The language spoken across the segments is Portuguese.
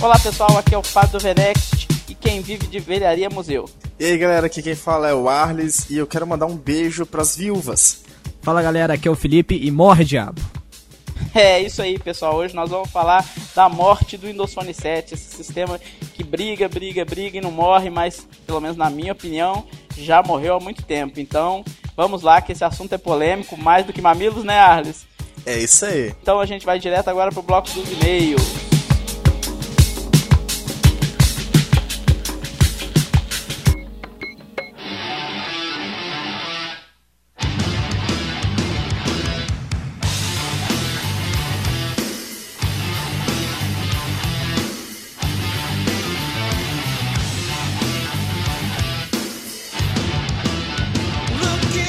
Olá pessoal, aqui é o Fábio do Venext e quem vive de velharia museu. E aí galera, aqui quem fala é o Arles e eu quero mandar um beijo pras viúvas. Fala galera, aqui é o Felipe e morre diabo. É isso aí pessoal, hoje nós vamos falar da morte do Windows Phone 7, esse sistema que briga, briga, briga e não morre, mas pelo menos na minha opinião já morreu há muito tempo. Então vamos lá que esse assunto é polêmico, mais do que mamilos, né Arles? É isso aí. Então a gente vai direto agora pro bloco dos e-mails.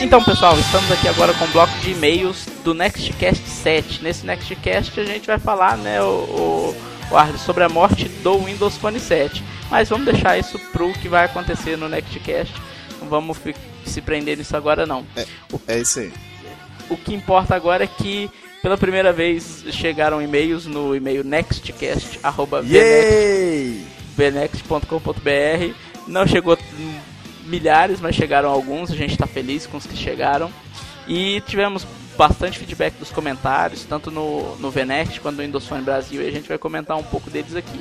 Então, pessoal, estamos aqui agora com o bloco de e-mails do Nextcast 7. Nesse Nextcast a gente vai falar, né, o, o, o sobre a morte do Windows Phone 7. Mas vamos deixar isso pro que vai acontecer no Nextcast. Não vamos se prender nisso agora, não. É, é isso aí. O que importa agora é que pela primeira vez chegaram e-mails no e-mail nextcast.com.br. Não chegou milhares, mas chegaram alguns, a gente está feliz com os que chegaram. E tivemos bastante feedback dos comentários, tanto no, no Venect quanto no Windows Phone Brasil, e a gente vai comentar um pouco deles aqui.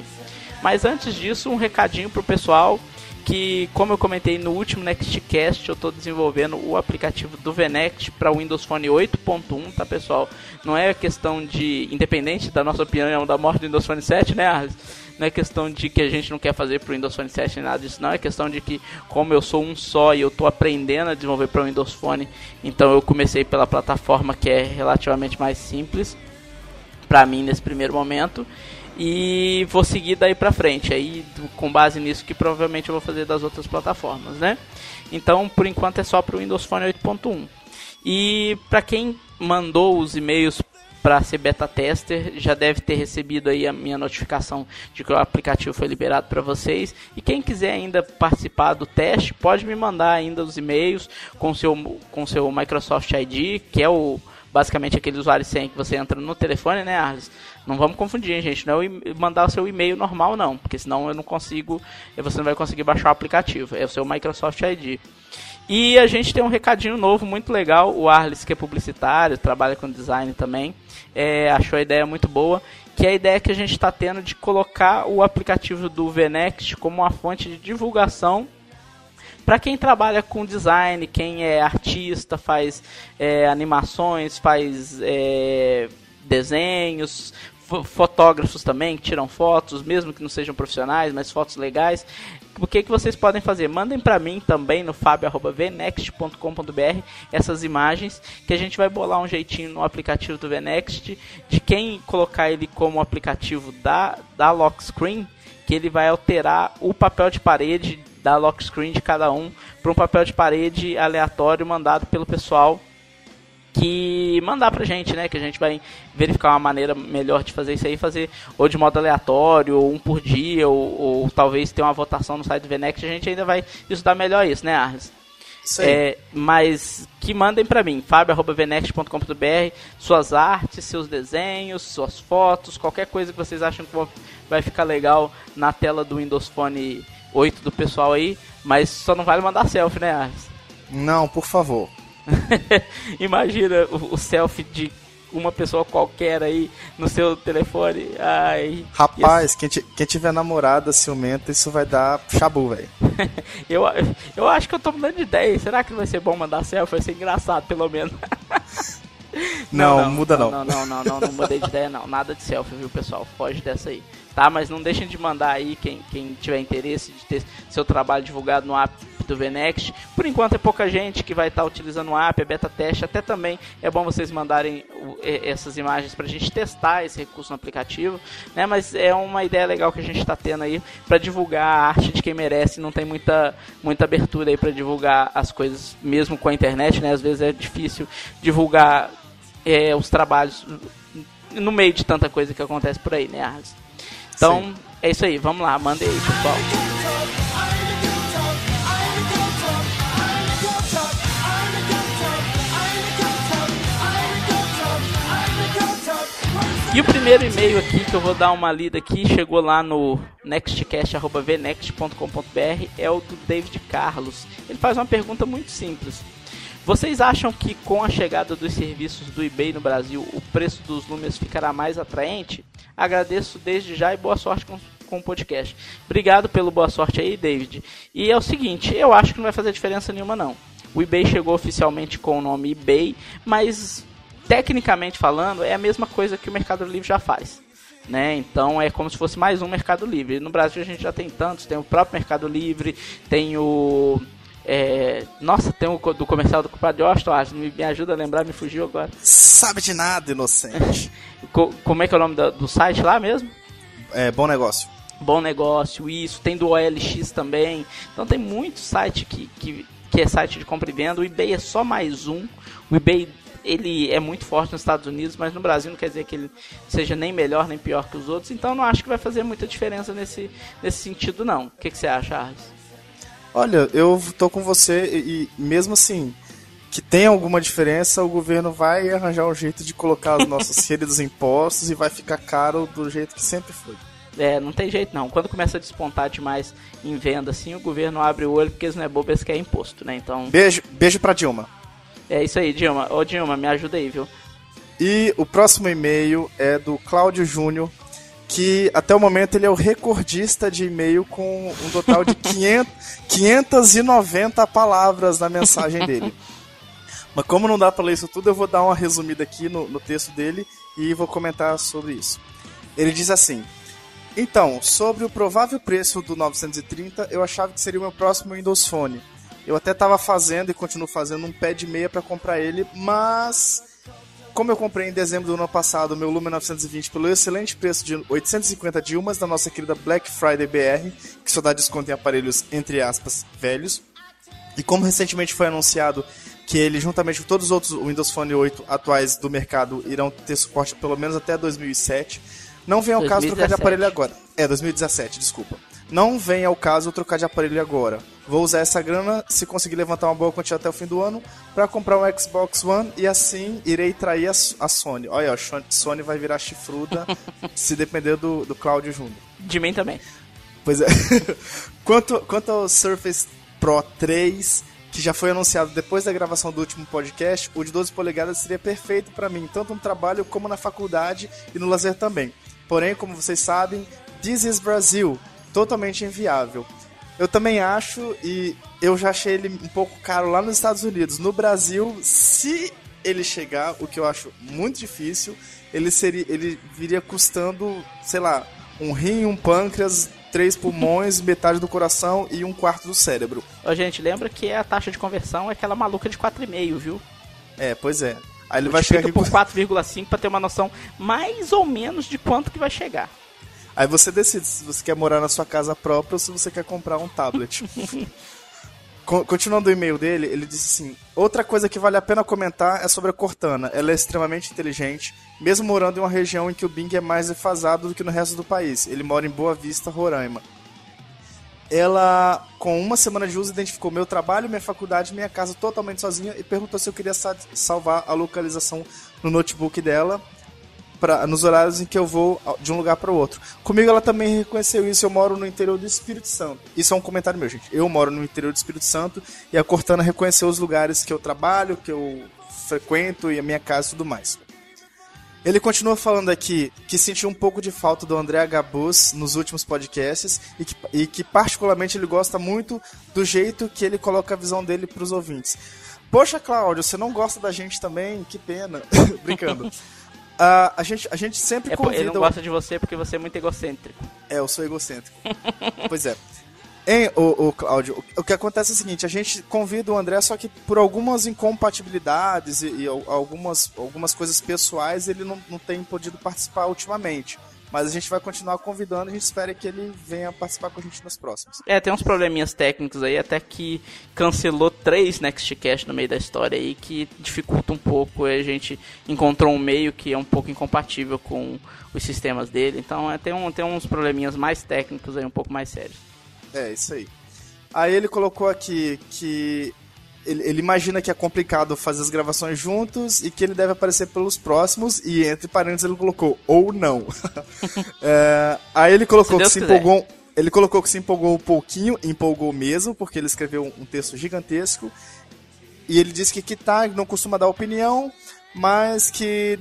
Mas antes disso, um recadinho pro pessoal que, como eu comentei no último Nextcast, eu estou desenvolvendo o aplicativo do Venect para o Windows Phone 8.1, tá pessoal? Não é questão de, independente da nossa opinião da morte do Windows Phone 7, né, Arles? Não é questão de que a gente não quer fazer para o Windows Phone 7 nem nada disso, não. É questão de que, como eu sou um só e eu estou aprendendo a desenvolver para o Windows Phone, então eu comecei pela plataforma que é relativamente mais simples para mim nesse primeiro momento e vou seguir daí pra frente. Aí, com base nisso, que provavelmente eu vou fazer das outras plataformas, né? Então, por enquanto é só para o Windows Phone 8.1. E para quem mandou os e-mails para ser beta tester, já deve ter recebido aí a minha notificação de que o aplicativo foi liberado para vocês. E quem quiser ainda participar do teste, pode me mandar ainda os e-mails com seu com seu Microsoft ID, que é o basicamente aquele usuário sem que você entra no telefone, né, Arles? Não vamos confundir, gente. Não é mandar o seu e-mail normal, não. Porque senão eu não consigo. Você não vai conseguir baixar o aplicativo. É o seu Microsoft ID. E a gente tem um recadinho novo muito legal. O Arles, que é publicitário, trabalha com design também, é, achou a ideia muito boa. Que é a ideia que a gente está tendo de colocar o aplicativo do Vnext como uma fonte de divulgação para quem trabalha com design, quem é artista, faz é, animações, faz é, desenhos, fotógrafos também que tiram fotos, mesmo que não sejam profissionais, mas fotos legais. O que, que vocês podem fazer? Mandem para mim também no fabio.vnext.com.br essas imagens que a gente vai bolar um jeitinho no aplicativo do Vnext de quem colocar ele como aplicativo da, da lock screen, que ele vai alterar o papel de parede da lock screen de cada um para um papel de parede aleatório mandado pelo pessoal que mandar pra gente, né? Que a gente vai verificar uma maneira melhor de fazer isso aí, fazer ou de modo aleatório, ou um por dia, ou, ou talvez ter uma votação no site do Venex, a gente ainda vai estudar melhor isso, né, Arles? É, mas que mandem para mim, fabio.venext.com.br, suas artes, seus desenhos, suas fotos, qualquer coisa que vocês acham que vai ficar legal na tela do Windows Phone 8 do pessoal aí, mas só não vale mandar selfie, né? Não, por favor. Imagina o, o, selfie de uma pessoa qualquer aí no seu telefone. Ai. Rapaz, quem, quem tiver namorada ciumenta, isso vai dar chabu, velho. eu, eu acho que eu tô mudando de ideia. Será que vai ser bom mandar selfie? Vai ser engraçado, pelo menos. não, não, não, muda não. Não, não, não, não, não, mudei de ideia não. Nada de selfie, viu, pessoal? Foge dessa aí. Tá? Mas não deixem de mandar aí quem, quem tiver interesse de ter seu trabalho divulgado no app do Vnext. Por enquanto é pouca gente que vai estar tá utilizando o app, é beta teste. Até também é bom vocês mandarem essas imagens para a gente testar esse recurso no aplicativo. Né? Mas é uma ideia legal que a gente está tendo aí para divulgar a arte de quem merece. Não tem muita, muita abertura aí para divulgar as coisas, mesmo com a internet. Né? Às vezes é difícil divulgar é, os trabalhos no meio de tanta coisa que acontece por aí, né, Então, Sim. é isso aí, vamos lá, manda aí, pessoal. E o primeiro e-mail aqui que eu vou dar uma lida aqui, chegou lá no nextcast.vnext.com.br, é o do David Carlos. Ele faz uma pergunta muito simples. Vocês acham que com a chegada dos serviços do eBay no Brasil, o preço dos números ficará mais atraente? Agradeço desde já e boa sorte com, com o podcast. Obrigado pelo boa sorte aí, David. E é o seguinte, eu acho que não vai fazer diferença nenhuma não. O eBay chegou oficialmente com o nome eBay, mas tecnicamente falando é a mesma coisa que o Mercado Livre já faz. Né? Então é como se fosse mais um Mercado Livre. No Brasil a gente já tem tantos, tem o próprio Mercado Livre, tem o é, nossa, tem o do comercial do culpado de Austin, me, me ajuda a lembrar, me fugiu agora. Sabe de nada, inocente. Como é que é o nome do, do site lá mesmo? É, Bom Negócio. Bom Negócio, isso. Tem do OLX também. Então tem muito site que, que, que é site de compra e venda. O eBay é só mais um. O eBay ele é muito forte nos Estados Unidos, mas no Brasil não quer dizer que ele seja nem melhor nem pior que os outros. Então não acho que vai fazer muita diferença nesse, nesse sentido, não. O que, que você acha, Arles? Olha, eu tô com você e, e mesmo assim que tem alguma diferença, o governo vai arranjar um jeito de colocar os nossos queridos impostos e vai ficar caro do jeito que sempre foi. É, não tem jeito não. Quando começa a despontar demais em venda, assim, o governo abre o olho porque eles não é bobo, eles querem imposto, né? Então. Beijo, beijo pra Dilma. É isso aí, Dilma. Ô Dilma, me ajuda aí, viu? E o próximo e-mail é do Cláudio Júnior, que até o momento ele é o recordista de e-mail com um total de 500, 590 palavras na mensagem dele. Mas como não dá para ler isso tudo, eu vou dar uma resumida aqui no, no texto dele e vou comentar sobre isso. Ele diz assim: Então, sobre o provável preço do 930, eu achava que seria o meu próximo Windows Phone. Eu até estava fazendo e continuo fazendo um pé de meia para comprar ele, mas como eu comprei em dezembro do ano passado o meu Lumia 920 pelo excelente preço de 850 Dilmas da nossa querida Black Friday BR, que só dá desconto em aparelhos, entre aspas, velhos, e como recentemente foi anunciado que ele, juntamente com todos os outros Windows Phone 8 atuais do mercado, irão ter suporte pelo menos até 2007, não vem ao 2017. caso trocar de aparelho agora. É, 2017, desculpa. Não vem ao caso trocar de aparelho agora Vou usar essa grana, se conseguir levantar uma boa quantia até o fim do ano, para comprar um Xbox One e assim irei trair a, a Sony. Olha, a Sony vai virar chifruda se depender do, do Cláudio Júnior. De mim também. Pois é. quanto, quanto ao Surface Pro 3, que já foi anunciado depois da gravação do último podcast, o de 12 polegadas seria perfeito para mim, tanto no trabalho como na faculdade e no lazer também. Porém, como vocês sabem, This is Brasil, totalmente inviável. Eu também acho, e eu já achei ele um pouco caro lá nos Estados Unidos. No Brasil, se ele chegar, o que eu acho muito difícil, ele seria, ele viria custando, sei lá, um rim, um pâncreas, três pulmões, metade do coração e um quarto do cérebro. Ô, gente, lembra que a taxa de conversão é aquela maluca de 4,5, viu? É, pois é. Aí ele vai chegar aqui por 4,5 para ter uma noção mais ou menos de quanto que vai chegar. Aí você decide se você quer morar na sua casa própria ou se você quer comprar um tablet. Continuando o e-mail dele, ele disse assim: Outra coisa que vale a pena comentar é sobre a Cortana. Ela é extremamente inteligente, mesmo morando em uma região em que o Bing é mais defasado do que no resto do país. Ele mora em Boa Vista, Roraima. Ela, com uma semana de uso, identificou meu trabalho, minha faculdade, minha casa totalmente sozinha e perguntou se eu queria salvar a localização no notebook dela pra, nos horários em que eu vou de um lugar para o outro. Comigo ela também reconheceu isso, eu moro no interior do Espírito Santo. Isso é um comentário meu, gente. Eu moro no interior do Espírito Santo e a Cortana reconheceu os lugares que eu trabalho, que eu frequento e a minha casa e tudo mais. Ele continua falando aqui que sentiu um pouco de falta do André Gabus nos últimos podcasts e que, e que, particularmente ele gosta muito do jeito que ele coloca a visão dele para os ouvintes. Poxa, Cláudio, você não gosta da gente também? Que pena. Brincando. Uh, a, gente, a gente sempre é, convida... Ele não gosta de você porque você é muito egocêntrico. É, eu sou egocêntrico. pois é. Hein, o, o Cláudio, o, que acontece é o seguinte, a gente convida o André, só que por algumas incompatibilidades e, e algumas, algumas coisas pessoais ele não, não tem podido participar ultimamente. Mas a gente vai continuar convidando e a gente espera que ele venha participar com a gente nos próximos. É, tem uns probleminhas técnicos aí, até que cancelou três Nextcast no meio da história aí, que dificulta um pouco. A gente encontrou um meio que é um pouco incompatível com os sistemas dele. Então é, tem, um, tem uns probleminhas mais técnicos aí, um pouco mais sérios. É, isso aí. Aí ele colocou aqui que ele, ele, imagina que é complicado fazer as gravações juntos e que ele deve aparecer pelos próximos, e entre parênteses ele colocou, ou não. é, aí ele colocou se que se empolgou. Ele colocou que se empolgou um pouquinho, empolgou mesmo, porque ele escreveu um texto gigantesco. E ele disse que Kitag não costuma dar opinião, mas que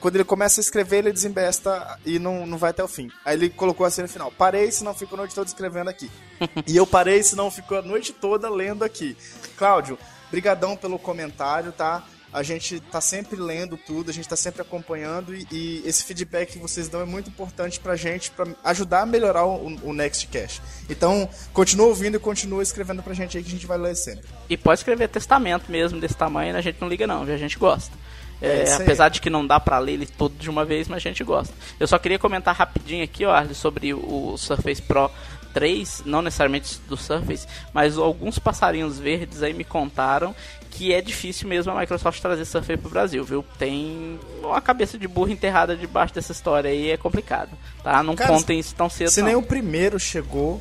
quando ele começa a escrever, ele desembesta e não, não vai até o fim. Aí ele colocou assim no final: parei, senão fico a noite toda escrevendo aqui. e eu parei, senão fico a noite toda lendo aqui. Cláudio, brigadão pelo comentário, tá? A gente tá sempre lendo tudo, a gente tá sempre acompanhando e, e esse feedback que vocês dão é muito importante pra gente, pra ajudar a melhorar o, o Nextcast. Então, continua ouvindo e continua escrevendo pra gente aí que a gente vai ler sempre. E pode escrever testamento mesmo desse tamanho, a gente não liga não, a gente gosta. É, é apesar de que não dá para ler ele todo de uma vez, mas a gente gosta. Eu só queria comentar rapidinho aqui, ó, Arley, sobre o Surface Pro 3, não necessariamente do Surface, mas alguns passarinhos verdes aí me contaram que é difícil mesmo a Microsoft trazer Surface pro Brasil, viu? Tem uma cabeça de burro enterrada debaixo dessa história aí, é complicado, tá? Não Cara, contem isso tão cedo Se não. nem o primeiro chegou,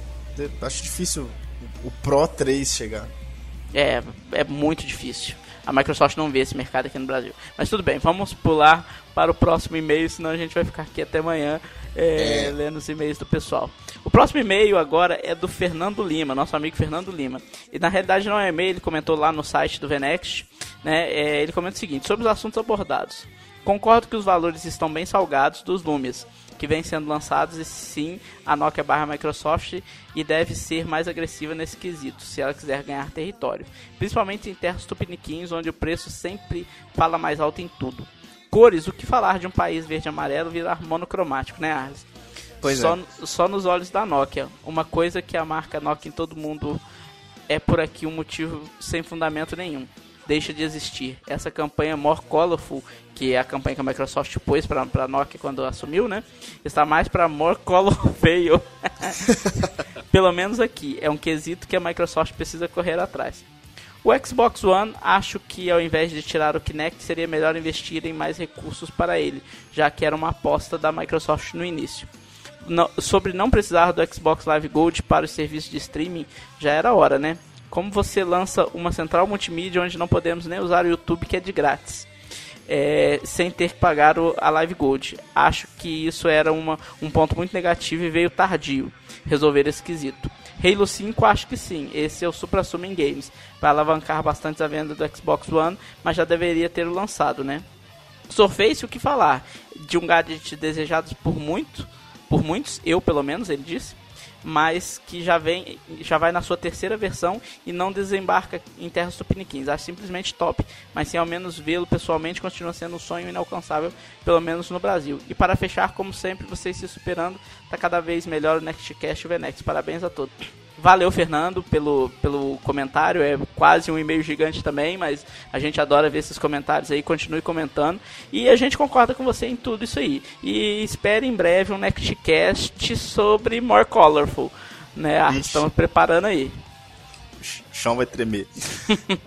acho difícil o Pro 3 chegar. É, é muito difícil. A Microsoft não vê esse mercado aqui no Brasil. Mas tudo bem, vamos pular para o próximo e-mail, senão a gente vai ficar aqui até amanhã é, é. lendo os e-mails do pessoal. O próximo e-mail agora é do Fernando Lima, nosso amigo Fernando Lima. E na realidade não é e-mail, ele comentou lá no site do Venext. Né, é, ele comenta o seguinte: sobre os assuntos abordados. Concordo que os valores estão bem salgados dos Lumias, que vêm sendo lançados, e sim, a Nokia barra Microsoft e deve ser mais agressiva nesse quesito, se ela quiser ganhar território. Principalmente em terras tupiniquins, onde o preço sempre fala mais alto em tudo cores, o que falar de um país verde e amarelo virar monocromático, né, Arles? Pois só, é. só nos olhos da Nokia. Uma coisa que a marca Nokia em todo mundo é por aqui um motivo sem fundamento nenhum. Deixa de existir. Essa campanha More Colorful, que é a campanha que a Microsoft pôs para a Nokia quando assumiu, né? Está mais para More Color Fail. Pelo menos aqui. É um quesito que a Microsoft precisa correr atrás. O Xbox One, acho que ao invés de tirar o Kinect, seria melhor investir em mais recursos para ele, já que era uma aposta da Microsoft no início. No, sobre não precisar do Xbox Live Gold para o serviço de streaming, já era hora, né? Como você lança uma central multimídia onde não podemos nem usar o YouTube, que é de grátis? É, sem ter que pagar o, a Live Gold. Acho que isso era uma, um ponto muito negativo e veio tardio resolver esse quesito. Halo 5 acho que sim, esse é o Supra Games, vai alavancar bastante a venda do Xbox One, mas já deveria ter lançado, né? Surface, o que falar? De um gadget desejado por muito, por muitos, eu pelo menos, ele disse, mas que já vem, já vai na sua terceira versão e não desembarca em terras tupiniquins. Acho simplesmente top, mas sem ao menos vê-lo pessoalmente continua sendo um sonho inalcançável, pelo menos no Brasil. E para fechar, como sempre, vocês se superando, tá cada vez melhor o Nextcast e o Venex. Parabéns a todos. Valeu, Fernando, pelo, pelo comentário. É quase um e-mail gigante também, mas a gente adora ver esses comentários aí. Continue comentando. E a gente concorda com você em tudo isso aí. E espere em breve um Nextcast sobre More Colorful. Né? Ah, estamos preparando aí. O chão vai tremer.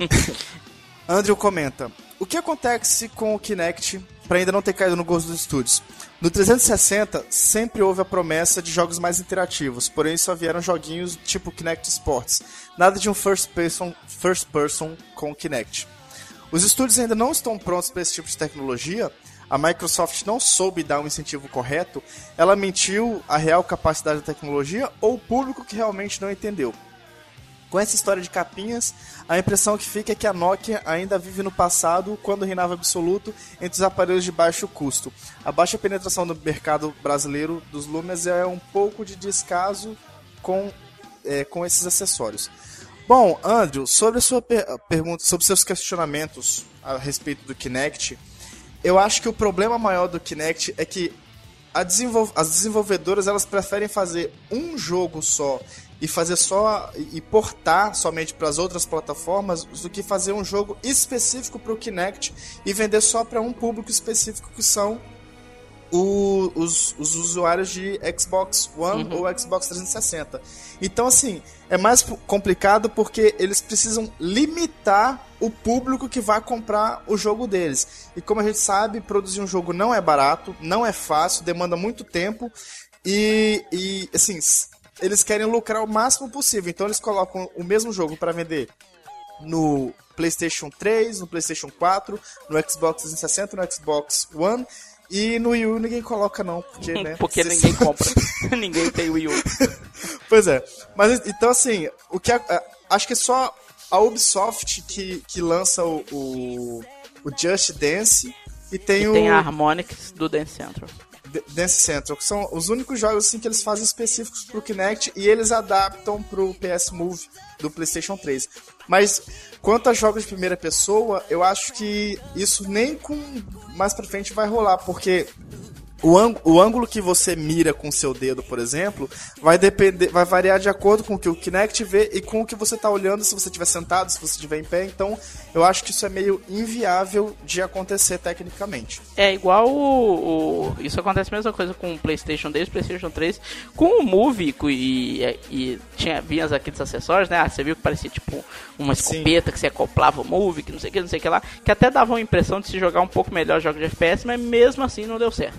Andrew comenta: O que acontece com o Kinect para ainda não ter caído no gosto dos estúdios? No 360, sempre houve a promessa de jogos mais interativos, porém só vieram joguinhos tipo Kinect Sports. Nada de um first person, first person com Kinect. Os estúdios ainda não estão prontos para esse tipo de tecnologia. A Microsoft não soube dar um incentivo correto. Ela mentiu a real capacidade da tecnologia ou o público que realmente não entendeu. Com essa história de capinhas, a impressão que fica é que a Nokia ainda vive no passado, quando reinava absoluto entre os aparelhos de baixo custo. A baixa penetração do mercado brasileiro dos Lumias é um pouco de descaso com, é, com esses acessórios. Bom, Andrew, sobre sua per pergunta, sobre seus questionamentos a respeito do Kinect, eu acho que o problema maior do Kinect é que desenvol as desenvolvedoras elas preferem fazer um jogo só e fazer só e portar somente para as outras plataformas do que fazer um jogo específico para o Kinect e vender só para um público específico que são o, os, os, usuários de Xbox One uhum. ou Xbox 360. Então, assim, é mais complicado porque eles precisam limitar o público que vai comprar o jogo deles. E como a gente sabe, produzir um jogo não é barato, não é fácil, demanda muito tempo. E, e assim, eles querem lucrar o máximo possível. Então eles colocam o mesmo jogo para vender no PlayStation 3, no PlayStation 4, no Xbox 360, no Xbox One e no Wii U ninguém coloca não, porque, né? porque ninguém compra. ninguém tem Wii U. pois é. Mas então assim, o que a, acho que é só a Ubisoft que, que lança o, o, o Just Dance e tem e o tem a Harmonix do Dance Central. Dance Central, que são os únicos jogos assim, que eles fazem específicos pro Kinect e eles adaptam pro PS Move do PlayStation 3. Mas quanto a jogos de primeira pessoa, eu acho que isso nem com mais pra frente vai rolar, porque o, o ângulo que você mira com o seu dedo, por exemplo, vai depender, vai variar de acordo com o que o Kinect vê e com o que você está olhando, se você estiver sentado, se você estiver em pé. Então, eu acho que isso é meio inviável de acontecer tecnicamente. É igual o, o isso acontece a mesma coisa com o PlayStation desde o PlayStation 3, com o Move e, e tinha vinha aqueles acessórios, né? Ah, você viu que parecia tipo uma escopeta Sim. que você acoplava o Move, que não sei o que, não sei o que lá, que até dava uma impressão de se jogar um pouco melhor jogos de FPS, mas mesmo assim não deu certo.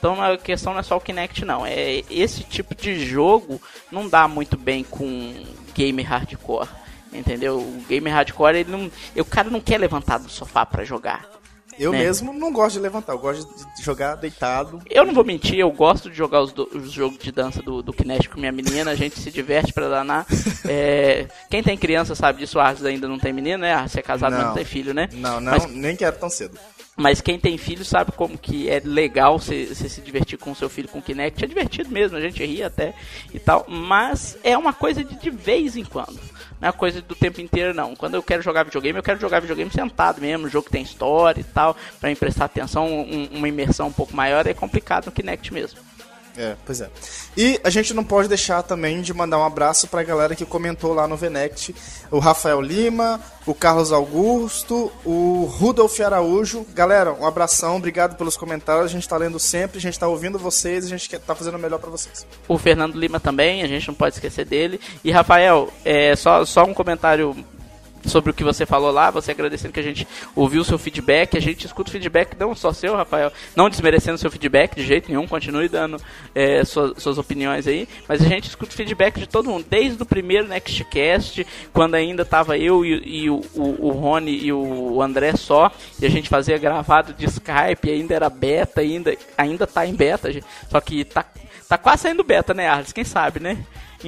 Então a questão não é só o Kinect não, é esse tipo de jogo não dá muito bem com game hardcore, entendeu? O game hardcore ele não, o cara não quer levantar do sofá para jogar. Eu né? mesmo não gosto de levantar, eu gosto de jogar deitado. Eu não vou mentir, eu gosto de jogar os, do, os jogos de dança do, do Kinect com minha menina, a gente se diverte pra danar. É, quem tem criança sabe disso, o Arthur ainda não tem menina, né? Você é casado, não, mas não tem filho, né? Não, não, Mas, nem quero tão cedo. Mas quem tem filho sabe como que é legal você, se divertir com o seu filho com Kinect. É divertido mesmo, a gente ri até e tal. Mas é uma coisa de, de vez em quando. Não é coisa do tempo inteiro, não. Quando eu quero jogar videogame, eu quero jogar videogame sentado mesmo, jogo que tem história e tal, para me prestar atenção, um, uma imersão um pouco maior, é complicado no Kinect mesmo. É, pois é. E a gente não pode deixar também de mandar um abraço para a galera que comentou lá no Venect. O Rafael Lima, o Carlos Augusto, o Rudolf Araújo. Galera, um abração, obrigado pelos comentários. A gente está lendo sempre, a gente está ouvindo vocês, a gente está fazendo o melhor para vocês. O Fernando Lima também, a gente não pode esquecer dele. E Rafael, é, só, só um comentário sobre o que você falou lá, você agradecendo que a gente ouviu o seu feedback, a gente escuta o feedback não só seu, Rafael, não desmerecendo seu feedback de jeito nenhum, continue dando é, suas, suas, opiniões aí, mas a gente escuta o feedback de todo mundo, desde o primeiro Nextcast, quando ainda tava eu e, e o, o, o, Rony e o André só, e a gente fazia gravado de Skype, ainda era beta, ainda, ainda tá em beta, só que tá, tá quase saindo beta, né, Arles? Quem sabe, né?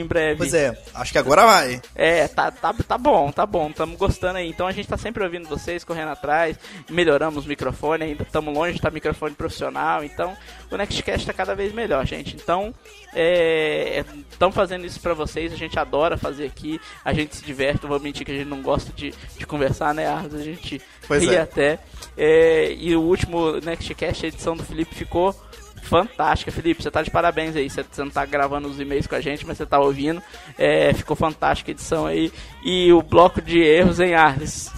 Em breve. Pois é, acho que agora vai. É, tá, tá, tá bom, tá bom, estamos gostando aí. Então a gente tá sempre ouvindo vocês, correndo atrás, melhoramos o microfone, ainda estamos longe de estar tá microfone profissional, então o Nextcast tá cada vez melhor, gente. Então, estamos é, fazendo isso para vocês, a gente adora fazer aqui, a gente se diverte, não vou mentir que a gente não gosta de, de conversar, né, Arthur? A gente pois ri é. até. É, e o último Nextcast, a edição do Felipe ficou fantástica. Felipe, você tá de parabéns aí. Você, não tá gravando os e-mails com a gente, mas você tá ouvindo. É, ficou fantástica a edição aí. E o bloco de erros em Arles.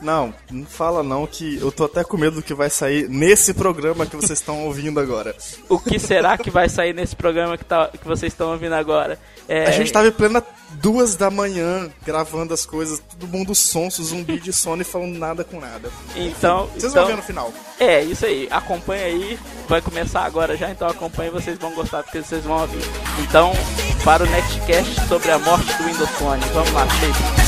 Não, não fala não que eu tô até com medo do que vai sair nesse programa que vocês estão ouvindo agora. O que será que vai sair nesse programa que, tá, que vocês estão ouvindo agora? É... A gente tava em plena duas da manhã gravando as coisas, todo mundo sonso, zumbi de sono e falando nada com nada. Então. Vocês então, vão ver no final. É, isso aí. Acompanha aí. Vai começar agora já, então acompanha vocês vão gostar porque vocês vão ouvir. Então, para o Nextcast sobre a morte do Windows Phone. Vamos lá, Shape.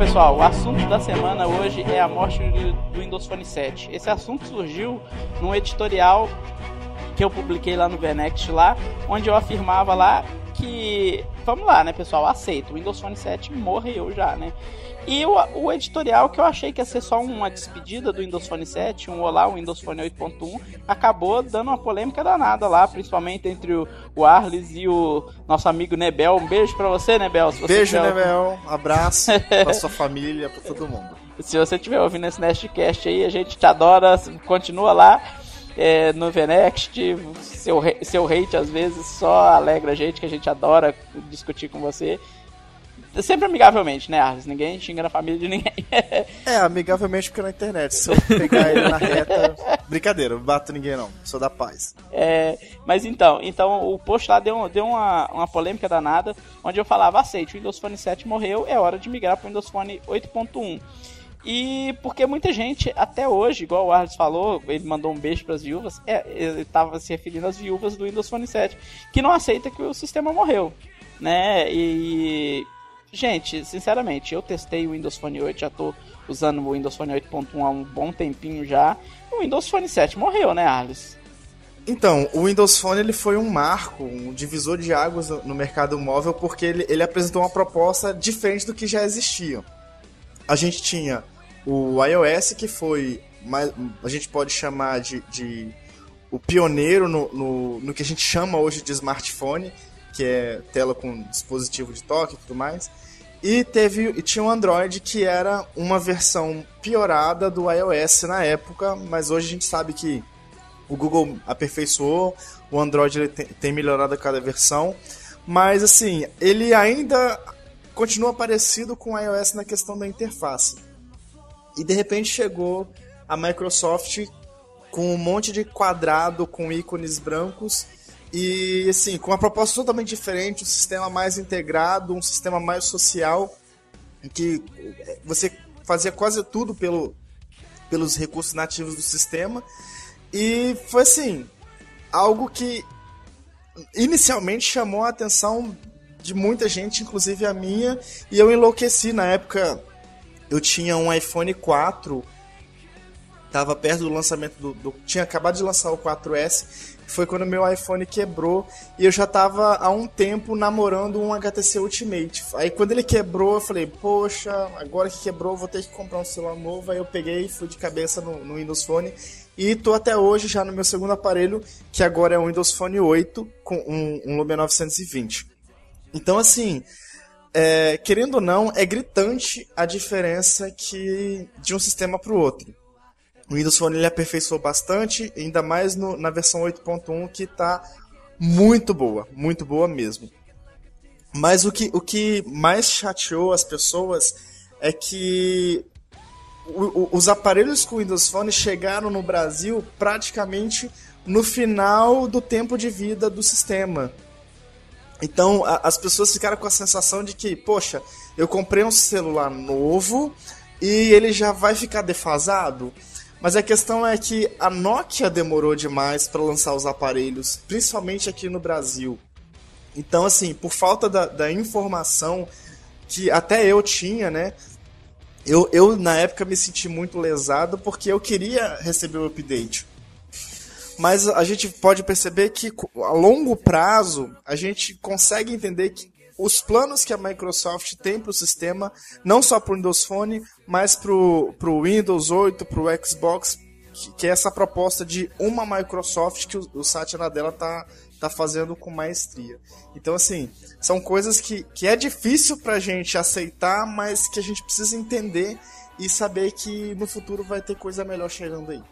Pessoal, o assunto da semana hoje é a morte do Windows Phone 7. Esse assunto surgiu num editorial que eu publiquei lá no Venext lá, onde eu afirmava lá que, vamos lá, né, pessoal, aceito, o Windows Phone 7 morreu já, né? E o, o, editorial que eu achei que ia ser só uma despedida do Windows Phone 7, um olá, o Windows Phone 8.1, acabou dando uma polêmica danada lá, principalmente entre o, o Arles e o nosso amigo Nebel. Um beijo pra você, Nebel. Se você beijo, tiver... Nebel. Abraço pra sua família, pra todo mundo. Se você estiver ouvindo esse Nestcast aí, a gente te adora, continua lá. É, no Venext, seu, seu hate às vezes só alegra a gente, que a gente adora discutir com você. Sempre amigavelmente, né, Arles? Ninguém xinga na família de ninguém. é, amigavelmente porque na internet. Se eu pegar ele na reta. Brincadeira, não bato ninguém não. Sou da paz. É, mas então, então o post lá deu, deu uma, uma polêmica danada, onde eu falava, aceite, o Windows Phone 7 morreu, é hora de migrar para o Windows Phone 8.1. E porque muita gente, até hoje, igual o Arles falou, ele mandou um beijo para as viúvas, é, ele estava se referindo às viúvas do Windows Phone 7, que não aceita que o sistema morreu, né? E Gente, sinceramente, eu testei o Windows Phone 8, já tô usando o Windows Phone 8.1 há um bom tempinho já. O Windows Phone 7 morreu, né, Alice? Então, o Windows Phone ele foi um marco, um divisor de águas no mercado móvel, porque ele, ele apresentou uma proposta diferente do que já existia. A gente tinha o iOS, que foi, a gente pode chamar de, de o pioneiro no, no, no que a gente chama hoje de smartphone, que é tela com dispositivo de toque e tudo mais. E teve e tinha um Android que era uma versão piorada do iOS na época, mas hoje a gente sabe que o Google aperfeiçoou, o Android ele tem, tem melhorado a cada versão, mas assim, ele ainda continua parecido com o iOS na questão da interface. E de repente chegou a Microsoft com um monte de quadrado com ícones brancos e assim, com uma proposta totalmente diferente, um sistema mais integrado, um sistema mais social, em que você fazia quase tudo pelo, pelos recursos nativos do sistema. E foi assim, algo que inicialmente chamou a atenção de muita gente, inclusive a minha, e eu enlouqueci na época. Eu tinha um iPhone 4, tava perto do lançamento do, do tinha acabado de lançar o 4S foi quando meu iPhone quebrou e eu já tava há um tempo namorando um HTC Ultimate. Aí quando ele quebrou, eu falei, poxa, agora que quebrou, vou ter que comprar um celular novo. Aí eu peguei e fui de cabeça no, no Windows Phone e tô até hoje já no meu segundo aparelho, que agora é o Windows Phone 8 com um, um Lumia 920. Então, assim, é, querendo ou não, é gritante a diferença que de um sistema para o outro. O Windows Phone ele aperfeiçoou bastante, ainda mais no, na versão 8.1 que está muito boa, muito boa mesmo. Mas o que, o que mais chateou as pessoas é que o, o, os aparelhos com Windows Phone chegaram no Brasil praticamente no final do tempo de vida do sistema. Então a, as pessoas ficaram com a sensação de que, poxa, eu comprei um celular novo e ele já vai ficar defasado. Mas a questão é que a Nokia demorou demais para lançar os aparelhos, principalmente aqui no Brasil. Então, assim, por falta da, da informação que até eu tinha, né? Eu, eu, na época, me senti muito lesado porque eu queria receber o update. Mas a gente pode perceber que a longo prazo a gente consegue entender que os planos que a Microsoft tem para o sistema, não só para o Windows Phone, mas para o Windows 8, para o Xbox, que, que, é essa proposta de uma Microsoft que o, o Satya Nadella está tá fazendo com maestria. Então, assim, são coisas que, que é difícil para a gente aceitar, mas que a gente precisa entender e saber que no futuro vai ter coisa melhor chegando aí.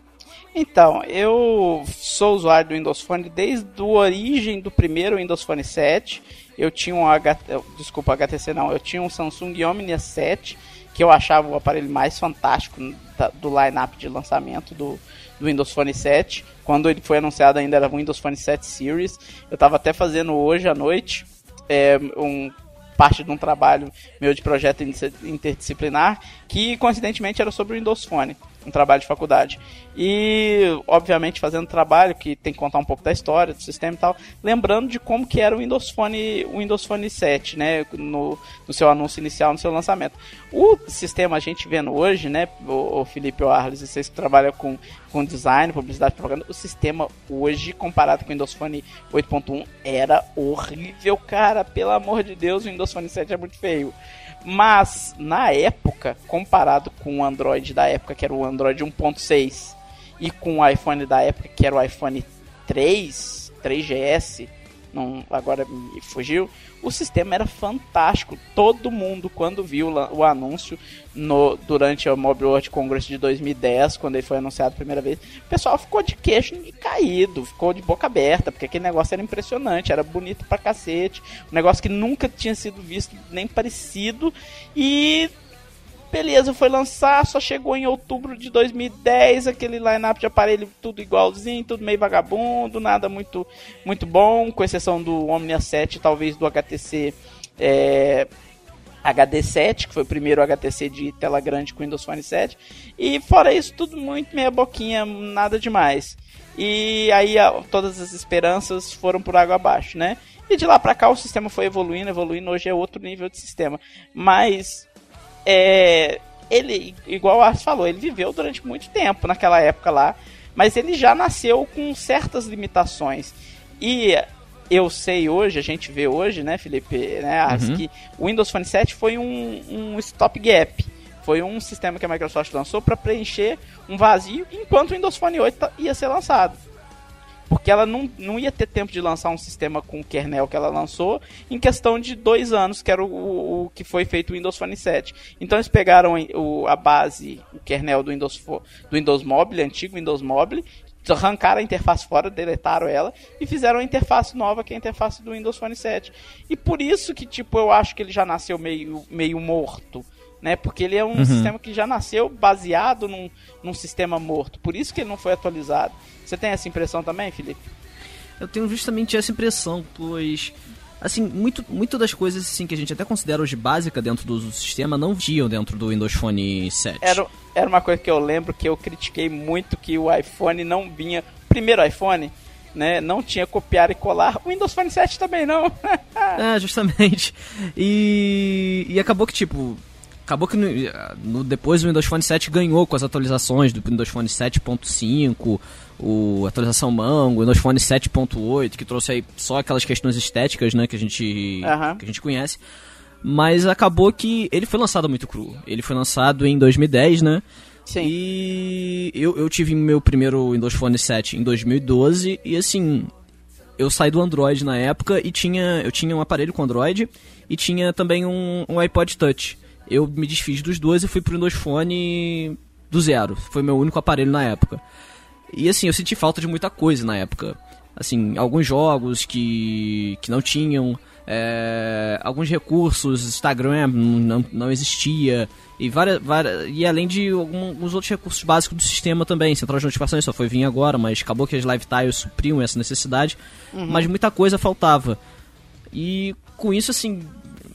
Então, eu sou usuário do Windows Phone desde a origem do primeiro Windows Phone 7 eu tinha um HT, desculpa, HTC não, eu tinha um Samsung Omnia 7, que eu achava o aparelho mais fantástico do line-up de lançamento do, do Windows Phone 7. Quando ele foi anunciado ainda era o Windows Phone 7 Series. Eu estava até fazendo hoje à noite é, um parte de um trabalho meu de projeto interdisciplinar, que coincidentemente era sobre o Windows Phone um trabalho de faculdade. E, obviamente, fazendo trabalho que tem que contar um pouco da história, do sistema e tal, lembrando de como que era o Windows Phone, o Windows Phone 7, né, no, no seu anúncio inicial, no seu lançamento. O sistema a gente vendo hoje, né, o, o Felipe o Arles, vocês que trabalham com, com design, publicidade, propaganda, o sistema hoje, comparado com o Windows Phone 8.1, era horrível, cara, pelo amor de Deus, o Windows Phone 7 é muito feio. Mas, na época, comparado com o Android da época, que era o Android 1.6, e com o iPhone da época, que era o iPhone 3, 3GS, não, agora me fugiu. O sistema era fantástico. Todo mundo, quando viu o anúncio no, durante o Mobile World Congress de 2010, quando ele foi anunciado a primeira vez, o pessoal ficou de queixo caído, ficou de boca aberta, porque aquele negócio era impressionante, era bonito pra cacete, um negócio que nunca tinha sido visto nem parecido e Beleza, foi lançar, só chegou em outubro de 2010, aquele line-up de aparelho tudo igualzinho, tudo meio vagabundo, nada muito, muito bom, com exceção do Omnia 7 talvez do HTC é, HD7, que foi o primeiro HTC de tela grande com Windows Phone 7. E fora isso, tudo muito meia boquinha, nada demais. E aí todas as esperanças foram por água abaixo, né? E de lá pra cá o sistema foi evoluindo, evoluindo, hoje é outro nível de sistema. Mas é, ele, igual o Ars falou, ele viveu durante muito tempo naquela época lá, mas ele já nasceu com certas limitações. E eu sei hoje, a gente vê hoje, né, Felipe, né, Ars, uhum. que o Windows Phone 7 foi um, um stopgap. Foi um sistema que a Microsoft lançou para preencher um vazio enquanto o Windows Phone 8 ia ser lançado porque ela não, não ia ter tempo de lançar um sistema com o kernel que ela lançou em questão de dois anos, que era o, o, o que foi feito o Windows Phone 7. Então eles pegaram o, a base, o kernel do Windows, do Windows Mobile, antigo Windows Mobile, arrancaram a interface fora, deletaram ela e fizeram a interface nova, que é a interface do Windows Phone 7. E por isso que, tipo, eu acho que ele já nasceu meio, meio morto né? Porque ele é um uhum. sistema que já nasceu baseado num, num sistema morto. Por isso que ele não foi atualizado. Você tem essa impressão também, Felipe? Eu tenho justamente essa impressão, pois assim, muito, muito das coisas assim que a gente até considera hoje básica dentro do sistema não tinham dentro do Windows Phone 7. Era, era uma coisa que eu lembro que eu critiquei muito que o iPhone não vinha, primeiro iPhone, né, não tinha copiar e colar. O Windows Phone 7 também não. é, justamente. E, e acabou que tipo, acabou que no, no, depois o Windows Phone 7 ganhou com as atualizações do Windows Phone 7.5, o atualização Mango, o Windows Phone 7.8, que trouxe aí só aquelas questões estéticas, né, que a gente uhum. que a gente conhece. Mas acabou que ele foi lançado muito cru. Ele foi lançado em 2010, né? Sim. E eu, eu tive meu primeiro Windows Phone 7 em 2012 e assim, eu saí do Android na época e tinha eu tinha um aparelho com Android e tinha também um, um iPod Touch eu me desfiz dos dois e fui pro Windows Phone do zero. Foi meu único aparelho na época. E assim, eu senti falta de muita coisa na época. Assim, alguns jogos que, que não tinham, é, alguns recursos, Instagram não, não existia, e, várias, várias, e além de alguns outros recursos básicos do sistema também. Central de notificações só foi vir agora, mas acabou que as live tiles supriam essa necessidade, uhum. mas muita coisa faltava. E com isso, assim,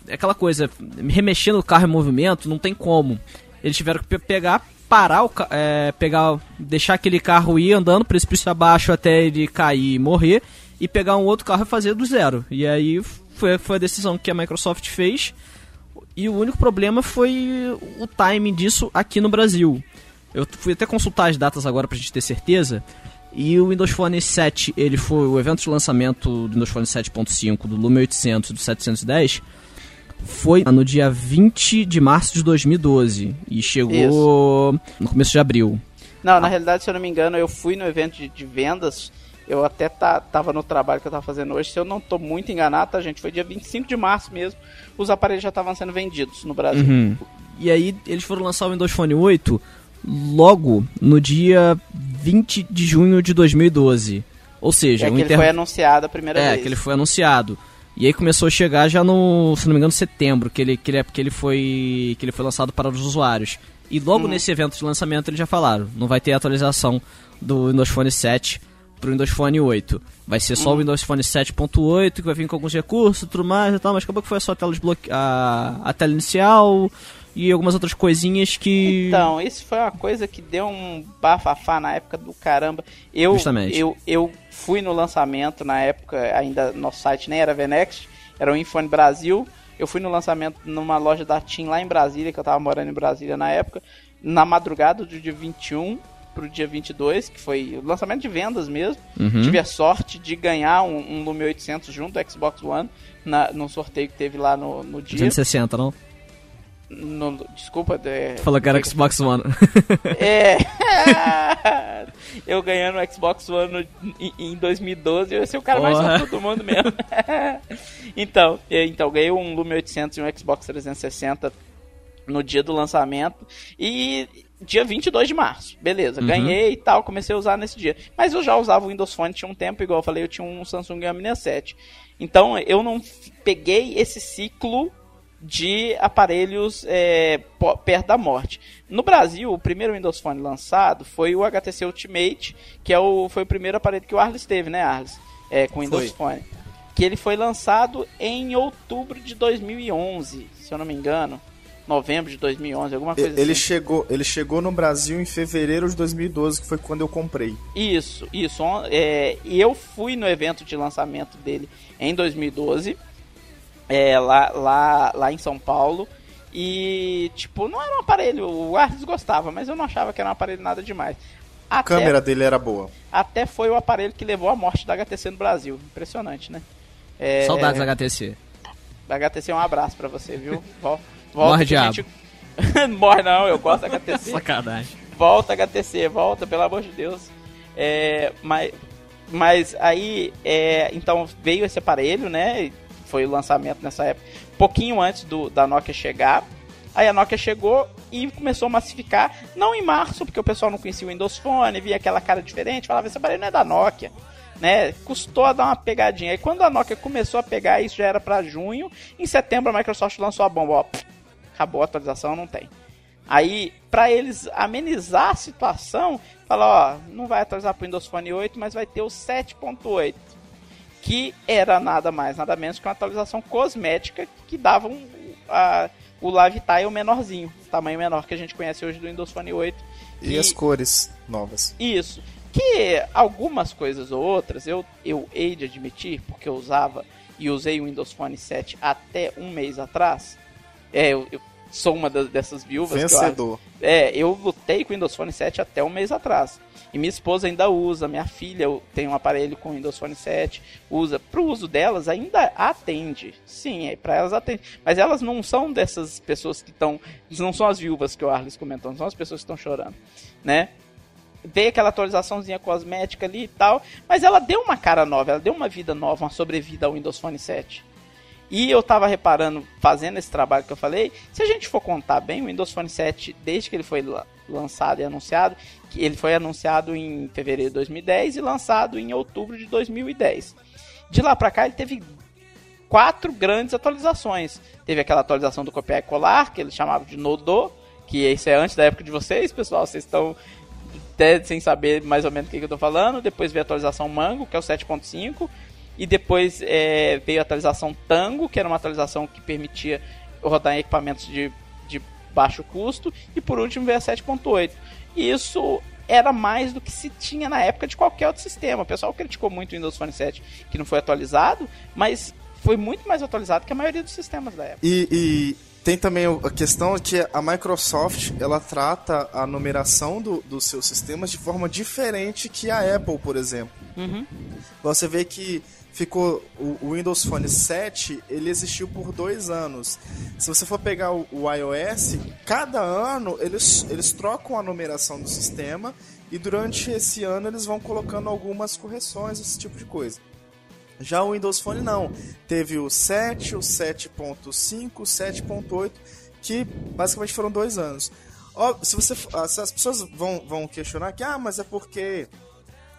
é aquela coisa, remexendo o carro em movimento, não tem como. Eles tiveram que pegar, parar o é, pegar, deixar aquele carro ir andando precipício abaixo até ele cair e morrer, e pegar um outro carro e fazer do zero. E aí foi, foi a decisão que a Microsoft fez. E o único problema foi o timing disso aqui no Brasil. Eu fui até consultar as datas agora pra gente ter certeza. E o Windows Phone 7, ele foi o evento de lançamento do Windows Phone 7.5, do Lume 800 e do 710 foi no dia 20 de março de 2012 e chegou Isso. no começo de abril. Não, na ah. realidade, se eu não me engano, eu fui no evento de, de vendas. Eu até tá, tava no trabalho que eu tava fazendo hoje. Se eu não tô muito enganado, tá, gente? Foi dia 25 de março mesmo. Os aparelhos já estavam sendo vendidos no Brasil. Uhum. E aí, eles foram lançar o Windows Phone 8 logo no dia 20 de junho de 2012. Ou seja, é que inter... ele foi anunciado a primeira é, vez. É, que ele foi anunciado. E aí começou a chegar já no, se não me engano, setembro, que ele, que ele, que ele, foi, que ele foi lançado para os usuários. E logo uhum. nesse evento de lançamento eles já falaram, não vai ter atualização do Windows Phone 7 para o Windows Phone 8. Vai ser só uhum. o Windows Phone 7.8, que vai vir com alguns recursos e tudo mais e tal, mas acabou que foi só a tela, desbloque... a, a tela inicial e algumas outras coisinhas que. Então, isso foi uma coisa que deu um bafafá na época do caramba. Eu, Justamente. eu, eu fui no lançamento na época, ainda nosso site nem era Venext, era o Infone Brasil. Eu fui no lançamento numa loja da TIM lá em Brasília, que eu tava morando em Brasília na época, na madrugada do dia 21 pro dia 22, que foi o lançamento de vendas mesmo. Uhum. Tive a sorte de ganhar um, um Lume 800 junto do Xbox One na, no sorteio que teve lá no, no dia. 260, não? No, desculpa. É, Falou que era Xbox One. É. eu ganhando o Xbox One em, em 2012, eu ia ser o cara mais rápido do mundo mesmo. então, então, ganhei um Lume 800 e um Xbox 360 no dia do lançamento. E dia 22 de março. Beleza, uhum. ganhei e tal, comecei a usar nesse dia. Mas eu já usava o Windows Phone tinha um tempo, igual eu falei, eu tinha um Samsung A67. Então eu não peguei esse ciclo de aparelhos é, perto da morte. No Brasil, o primeiro Windows Phone lançado foi o HTC Ultimate, que é o, foi o primeiro aparelho que o Arles teve, né, Arles? É, com o Windows foi. Phone. Que ele foi lançado em outubro de 2011, se eu não me engano novembro de 2011, alguma coisa ele assim. Chegou, ele chegou no Brasil em fevereiro de 2012, que foi quando eu comprei. Isso, isso. É, e eu fui no evento de lançamento dele em 2012, é, lá, lá, lá em São Paulo. E, tipo, não era um aparelho, o Arles gostava, mas eu não achava que era um aparelho nada demais. Até, a câmera dele era boa. Até foi o aparelho que levou à morte da HTC no Brasil. Impressionante, né? É, Saudades da HTC. Da HTC, um abraço pra você, viu? Volta Morre diabo. Gente... Morre não, eu gosto da HTC. Sacanagem. Volta HTC, volta, pelo amor de Deus. É, mas, mas aí, é, então veio esse aparelho, né? Foi o lançamento nessa época, pouquinho antes do, da Nokia chegar. Aí a Nokia chegou e começou a massificar, não em março, porque o pessoal não conhecia o Windows Phone, via aquela cara diferente, falava, esse aparelho não é da Nokia. Né, custou a dar uma pegadinha. E quando a Nokia começou a pegar, isso já era para junho. Em setembro a Microsoft lançou a bomba, ó, acabou a atualização, não tem. Aí, para eles amenizar a situação, fala, ó, não vai atualizar para o Windows Phone 8, mas vai ter o 7.8, que era nada mais, nada menos que uma atualização cosmética que dava um, a, o Live Tile menorzinho, tamanho menor que a gente conhece hoje do Windows Phone 8. E, e as cores novas. Isso. Que algumas coisas ou outras eu, eu hei de admitir, porque eu usava e usei o Windows Phone 7 até um mês atrás, é, eu, eu sou uma das, dessas viúvas. Vencedor. Eu, é, eu lutei com o Windows Phone 7 até um mês atrás. E minha esposa ainda usa, minha filha tem um aparelho com Windows Phone 7, usa. Pro uso delas ainda atende. Sim, é, para elas atende. Mas elas não são dessas pessoas que estão. Não são as viúvas que o Arles comentou, não são as pessoas que estão chorando. Né? Veio aquela atualizaçãozinha cosmética ali e tal. Mas ela deu uma cara nova, ela deu uma vida nova, uma sobrevida ao Windows Phone 7. E eu tava reparando, fazendo esse trabalho que eu falei, se a gente for contar bem, o Windows Phone 7, desde que ele foi lançado e anunciado, ele foi anunciado em fevereiro de 2010 e lançado em outubro de 2010. De lá para cá ele teve quatro grandes atualizações. Teve aquela atualização do copiar e colar, que eles chamavam de Nodo, que isso é antes da época de vocês, pessoal, vocês estão até sem saber mais ou menos o que, que eu estou falando. Depois veio a atualização Mango, que é o 7.5. E depois é, veio a atualização Tango, que era uma atualização que permitia rodar em equipamentos de baixo custo. E por último veio a 7.8. E isso era mais do que se tinha na época de qualquer outro sistema. O pessoal criticou muito o Windows Phone 7 que não foi atualizado, mas foi muito mais atualizado que a maioria dos sistemas da época. E, e tem também a questão que a Microsoft ela trata a numeração do, dos seus sistemas de forma diferente que a Apple, por exemplo. Uhum. Você vê que ficou o, Windows Phone 7 ele existiu por dois anos se você for pegar o, o, iOS cada ano eles, eles trocam a numeração do sistema e durante esse ano eles vão colocando algumas correções esse tipo de coisa já o Windows Phone não teve o 7 o 7.5 o 7.8 que basicamente foram dois anos se você se as pessoas vão, vão questionar que ah mas é porque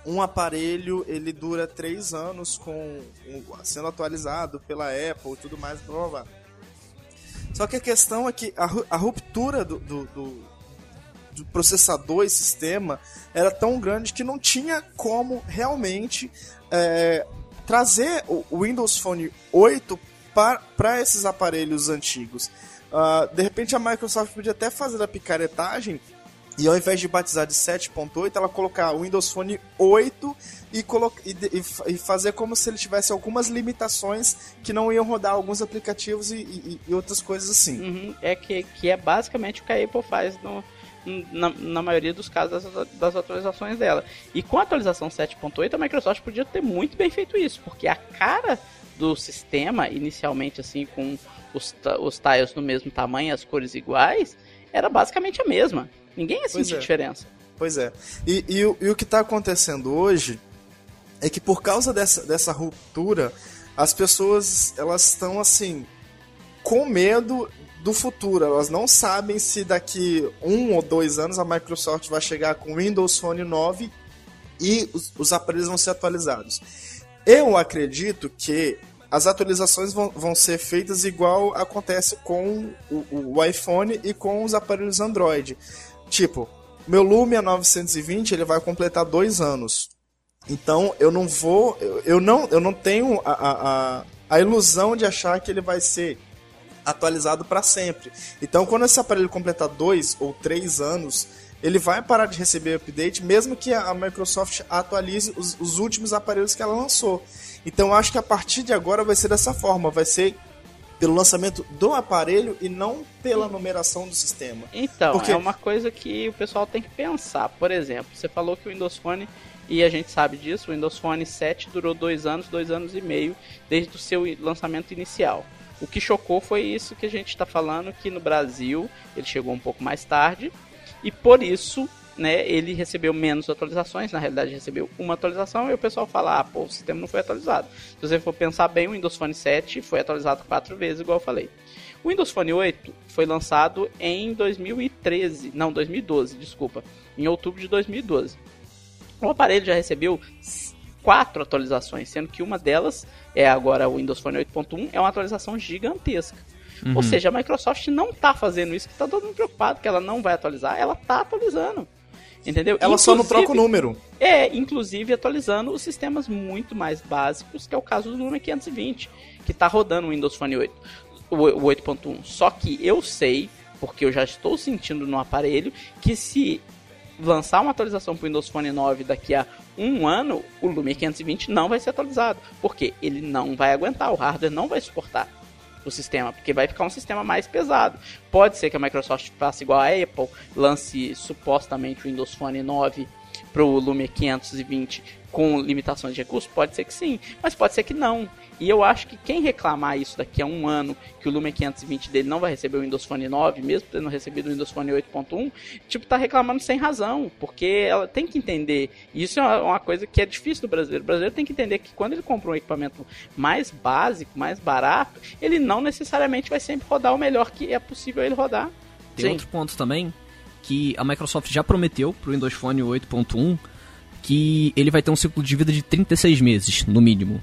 um aparelho ele dura três anos com sendo atualizado pela Apple e tudo mais, blá blá blá. Só que a questão é que a, a ruptura do, do, do, do, processador e sistema era tão grande que não tinha como realmente é, trazer o Windows Phone 8 para esses aparelhos antigos. Uh, de repente a Microsoft podia até fazer a picaretagem e ao invés de batizar de 7.8, ela colocar o Windows Phone 8 e, coloca, e, e, fazer como se ele tivesse algumas limitações que não iam rodar alguns aplicativos e, e, e outras coisas assim. Uhum. É que, que é basicamente o que a Apple faz no, na, na, maioria dos casos das, das, atualizações dela. E com a atualização 7.8, a Microsoft podia ter muito bem feito isso, porque a cara do sistema, inicialmente assim, com os, os tiles no mesmo tamanho, as cores iguais, era basicamente a mesma. Ninguém ia sentir é. diferença. Pois é. E, e, e, e o que está acontecendo hoje é que por causa dessa, dessa ruptura, as pessoas elas estão assim com medo do futuro. Elas não sabem se daqui um ou dois anos a Microsoft vai chegar com Windows Phone 9 e os, os aparelhos vão ser atualizados. Eu acredito que as atualizações vão, vão ser feitas igual acontece com o, o iPhone e com os aparelhos Android. Tipo, meu Lumia 920 ele vai completar dois anos. Então eu não vou, eu, eu não, eu não tenho a, a, a, ilusão de achar que ele vai ser atualizado para sempre. Então quando esse aparelho completar dois ou três anos, ele vai parar de receber update, mesmo que a Microsoft atualize os, os últimos aparelhos que ela lançou. Então acho que a partir de agora vai ser dessa forma, vai ser pelo lançamento do aparelho e não pela numeração do sistema. Então, Porque... é uma coisa que o pessoal tem que pensar. Por exemplo, você falou que o Windows Phone, e a gente sabe disso, o Windows Phone 7 durou dois anos, dois anos e meio, desde o seu lançamento inicial. O que chocou foi isso que a gente está falando, que no Brasil ele chegou um pouco mais tarde, e por isso né, ele recebeu menos atualizações, na realidade recebeu uma atualização e o pessoal fala, ah, pô, o sistema não foi atualizado. Se você for pensar bem, o Windows Phone 7 foi atualizado quatro vezes, igual eu falei. O Windows Phone 8 foi lançado em 2013, não, 2012, desculpa, em outubro de 2012. O aparelho já recebeu quatro atualizações, sendo que uma delas é agora o Windows Phone 8.1, é uma atualização gigantesca. Uhum. Ou seja, a Microsoft não está fazendo isso, que está todo mundo preocupado que ela não vai atualizar, ela está atualizando. Entendeu? Ela inclusive, só não troca o número. É, inclusive atualizando os sistemas muito mais básicos, que é o caso do Lumia 520, que está rodando o Windows Phone 8, o 8.1. Só que eu sei, porque eu já estou sentindo no aparelho, que se lançar uma atualização para o Windows Phone 9 daqui a um ano, o Lumia 520 não vai ser atualizado. Porque ele não vai aguentar, o hardware não vai suportar o sistema, porque vai ficar um sistema mais pesado. Pode ser que a Microsoft faça igual a Apple, lance supostamente o Windows Phone 9 para o Lumia 520 com limitações de recursos? Pode ser que sim, mas pode ser que não. E eu acho que quem reclamar isso daqui a um ano, que o Lumia 520 dele não vai receber o Windows Phone 9, mesmo tendo recebido o Windows Phone 8.1, tipo, tá reclamando sem razão, porque ela tem que entender. E isso é uma coisa que é difícil do brasileiro. O brasileiro tem que entender que quando ele compra um equipamento mais básico, mais barato, ele não necessariamente vai sempre rodar o melhor que é possível ele rodar. Tem Sim. outro ponto também, que a Microsoft já prometeu pro Windows Phone 8.1 que ele vai ter um ciclo de vida de 36 meses, no mínimo.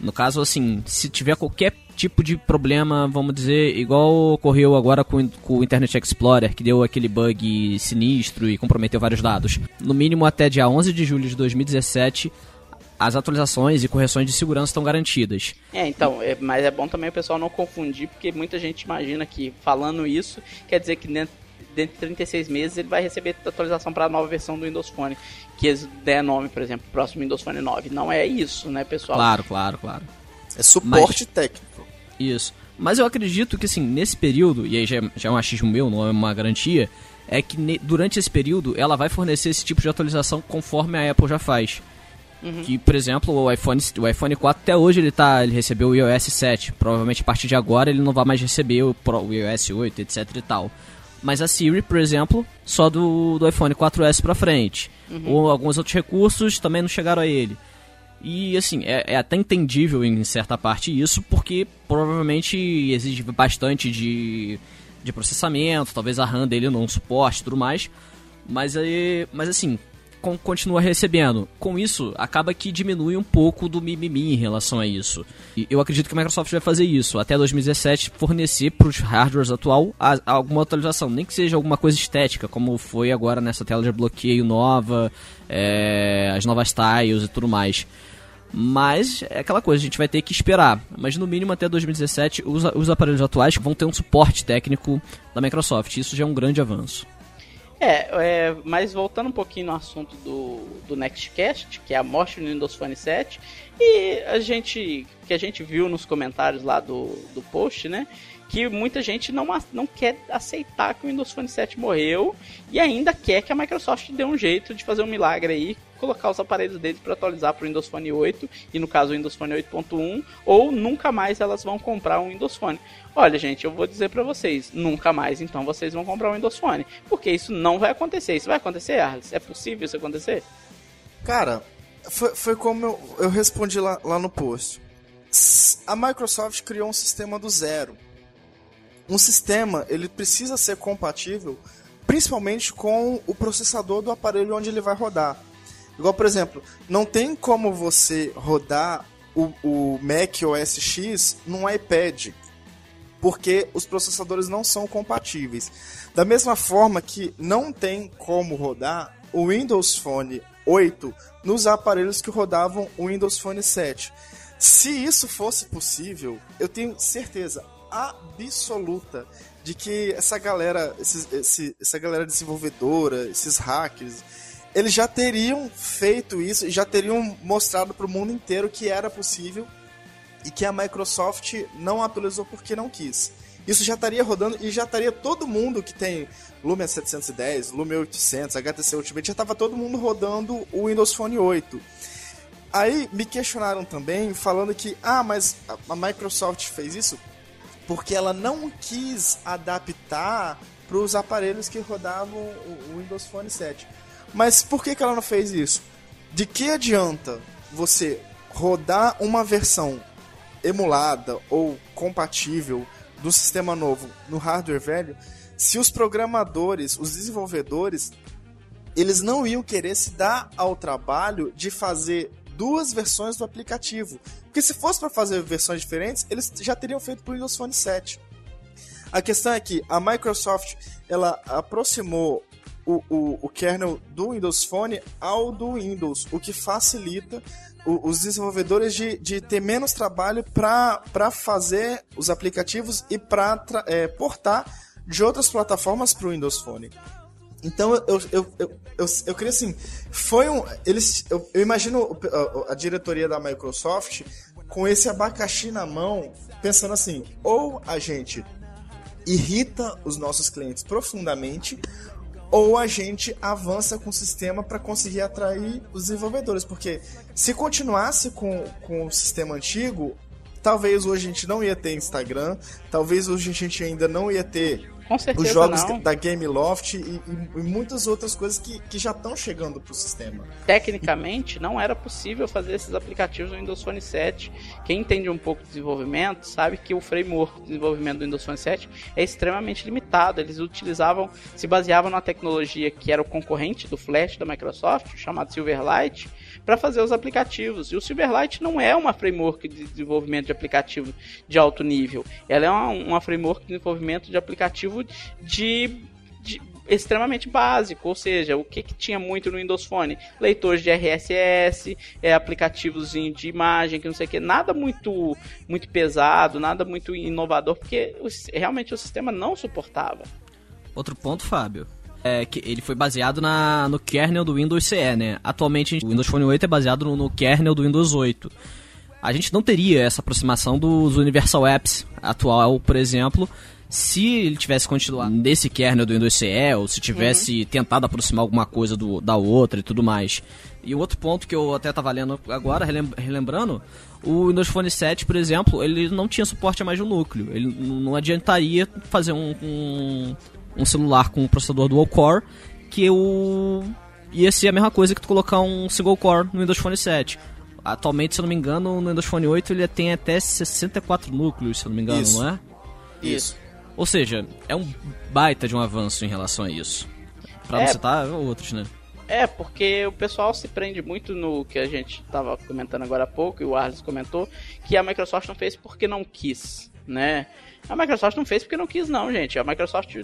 No caso, assim, se tiver qualquer tipo de problema, vamos dizer, igual ocorreu agora com, com o Internet Explorer, que deu aquele bug sinistro e comprometeu vários dados. No mínimo até dia 11 de julho de 2017, as atualizações e correções de segurança estão garantidas. É, então, é, mas é bom também o pessoal não confundir, porque muita gente imagina que falando isso quer dizer que dentro dentro de 36 meses ele vai receber atualização para a nova versão do Windows Phone, que eles der nome, por exemplo, próximo Windows Phone 9. Não é isso, né, pessoal? Claro, claro, claro. É suporte Mas, técnico. Isso. Mas eu acredito que, assim, nesse período, e aí já, já é um achismo meu, não é uma garantia, é que ne, durante esse período ela vai fornecer esse tipo de atualização conforme a Apple já faz. Uhum. Que, por exemplo, o iPhone, o iPhone 4 até hoje ele tá, ele recebeu o iOS 7. Provavelmente a partir de agora ele não vai mais receber o, Pro, o iOS 8, etc e tal. Mas a Siri, por exemplo, só do, do iPhone 4S pra frente. Uhum. Ou alguns outros recursos também não chegaram a ele. E assim, é, é, até entendível em certa parte isso, porque provavelmente exige bastante de, de processamento, talvez a RAM dele não suporte e tudo mais. Mas, aí, mas assim, continua recebendo. Com isso, acaba que diminui um pouco do mimimi em relação a isso. E eu acredito que a Microsoft vai fazer isso, até 2017 fornecer para os hardwares atual alguma atualização, nem que seja alguma coisa estética, como foi agora nessa tela de bloqueio nova, é, as novas tiles e tudo mais. Mas é aquela coisa, a gente vai ter que esperar. Mas no mínimo até 2017, os, os aparelhos atuais vão ter um suporte técnico da Microsoft. Isso já é um grande avanço. É, é, mas voltando um pouquinho no assunto do, do Nextcast, que é a morte do Windows Phone 7, e a gente, que a gente viu nos comentários lá do, do post, né, que muita gente não, não quer aceitar que o Windows Phone 7 morreu e ainda quer que a Microsoft dê um jeito de fazer um milagre aí colocar os aparelhos deles para atualizar para o Windows Phone 8 e no caso o Windows Phone 8.1 ou nunca mais elas vão comprar um Windows Phone. Olha, gente, eu vou dizer para vocês, nunca mais então vocês vão comprar um Windows Phone, porque isso não vai acontecer. Isso vai acontecer, Arles? É possível isso acontecer? Cara, foi, foi como eu, eu respondi lá, lá no post. A Microsoft criou um sistema do zero. Um sistema, ele precisa ser compatível principalmente com o processador do aparelho onde ele vai rodar. Igual, por exemplo, não tem como você rodar o, o Mac OS X num iPad, porque os processadores não são compatíveis. Da mesma forma que não tem como rodar o Windows Phone 8 nos aparelhos que rodavam o Windows Phone 7. Se isso fosse possível, eu tenho certeza absoluta de que essa galera, esses, esse, essa galera desenvolvedora, esses hackers, eles já teriam feito isso e já teriam mostrado para o mundo inteiro que era possível e que a Microsoft não atualizou porque não quis. Isso já estaria rodando e já estaria todo mundo que tem Lumia 710, Lumia 800, HTC Ultimate, já estava todo mundo rodando o Windows Phone 8. Aí me questionaram também falando que, ah, mas a Microsoft fez isso porque ela não quis adaptar para os aparelhos que rodavam o Windows Phone 7. Mas por que, que ela não fez isso? De que adianta você rodar uma versão emulada ou compatível do sistema novo no hardware velho se os programadores, os desenvolvedores, eles não iam querer se dar ao trabalho de fazer duas versões do aplicativo. Porque se fosse para fazer versões diferentes, eles já teriam feito para o Windows Phone 7. A questão é que a Microsoft ela aproximou o, o, o kernel do Windows Phone ao do Windows, o que facilita o, os desenvolvedores de, de ter menos trabalho para fazer os aplicativos e para é, portar de outras plataformas para o Windows Phone. Então eu, eu, eu, eu, eu, queria assim, foi um. Eles, eu, eu imagino a, a, diretoria da Microsoft com esse abacaxi na mão, pensando assim, ou a gente irrita os nossos clientes profundamente, ou a gente avança com o sistema para conseguir atrair os desenvolvedores. Porque se continuasse com, com o sistema antigo, talvez hoje a gente não ia ter Instagram, talvez hoje a gente ainda não ia ter com certeza os jogos não. da Gameloft e, e, e, muitas outras coisas que, que já estão chegando para o sistema. Tecnicamente, não era possível fazer esses aplicativos no Windows Phone 7. Quem entende um pouco de desenvolvimento sabe que o framework de desenvolvimento do Windows Phone 7 é extremamente limitado. Eles utilizavam, se baseavam na tecnologia que era o concorrente do Flash da Microsoft, chamado Silverlight, para fazer os aplicativos. E o Silverlight não é uma framework de desenvolvimento de aplicativo de alto nível. Ela é uma, uma framework de desenvolvimento de aplicativo de, de extremamente básico, ou seja, o que, que tinha muito no Windows Phone? Leitores de RSS, é, aplicativos de imagem, que não sei o que, nada muito, muito pesado, nada muito inovador, porque realmente o sistema não suportava. Outro ponto, Fábio, é que ele foi baseado na, no kernel do Windows CE, né? Atualmente o Windows Phone 8 é baseado no, no kernel do Windows 8. A gente não teria essa aproximação dos Universal Apps atual, por exemplo, se ele tivesse continuado nesse kernel do Windows CE, ou se tivesse uhum. tentado aproximar alguma coisa do, da outra e tudo mais. E outro ponto que eu até estava lendo agora, relembrando, o Windows Phone 7, por exemplo, ele não tinha suporte a mais de um núcleo. Ele não adiantaria fazer um, um, um celular com um processador dual core, que o ia ser a mesma coisa que tu colocar um single core no Windows Phone 7. Atualmente, se eu não me engano, no Windows Phone 8 ele tem até 64 núcleos, se eu não me engano, Isso. não é? Isso. Ou seja, é um baita de um avanço em relação a isso. Pra é, não citar outros, né? É, porque o pessoal se prende muito no que a gente estava comentando agora há pouco, e o Arles comentou, que a Microsoft não fez porque não quis, né? A Microsoft não fez porque não quis, não, gente. A Microsoft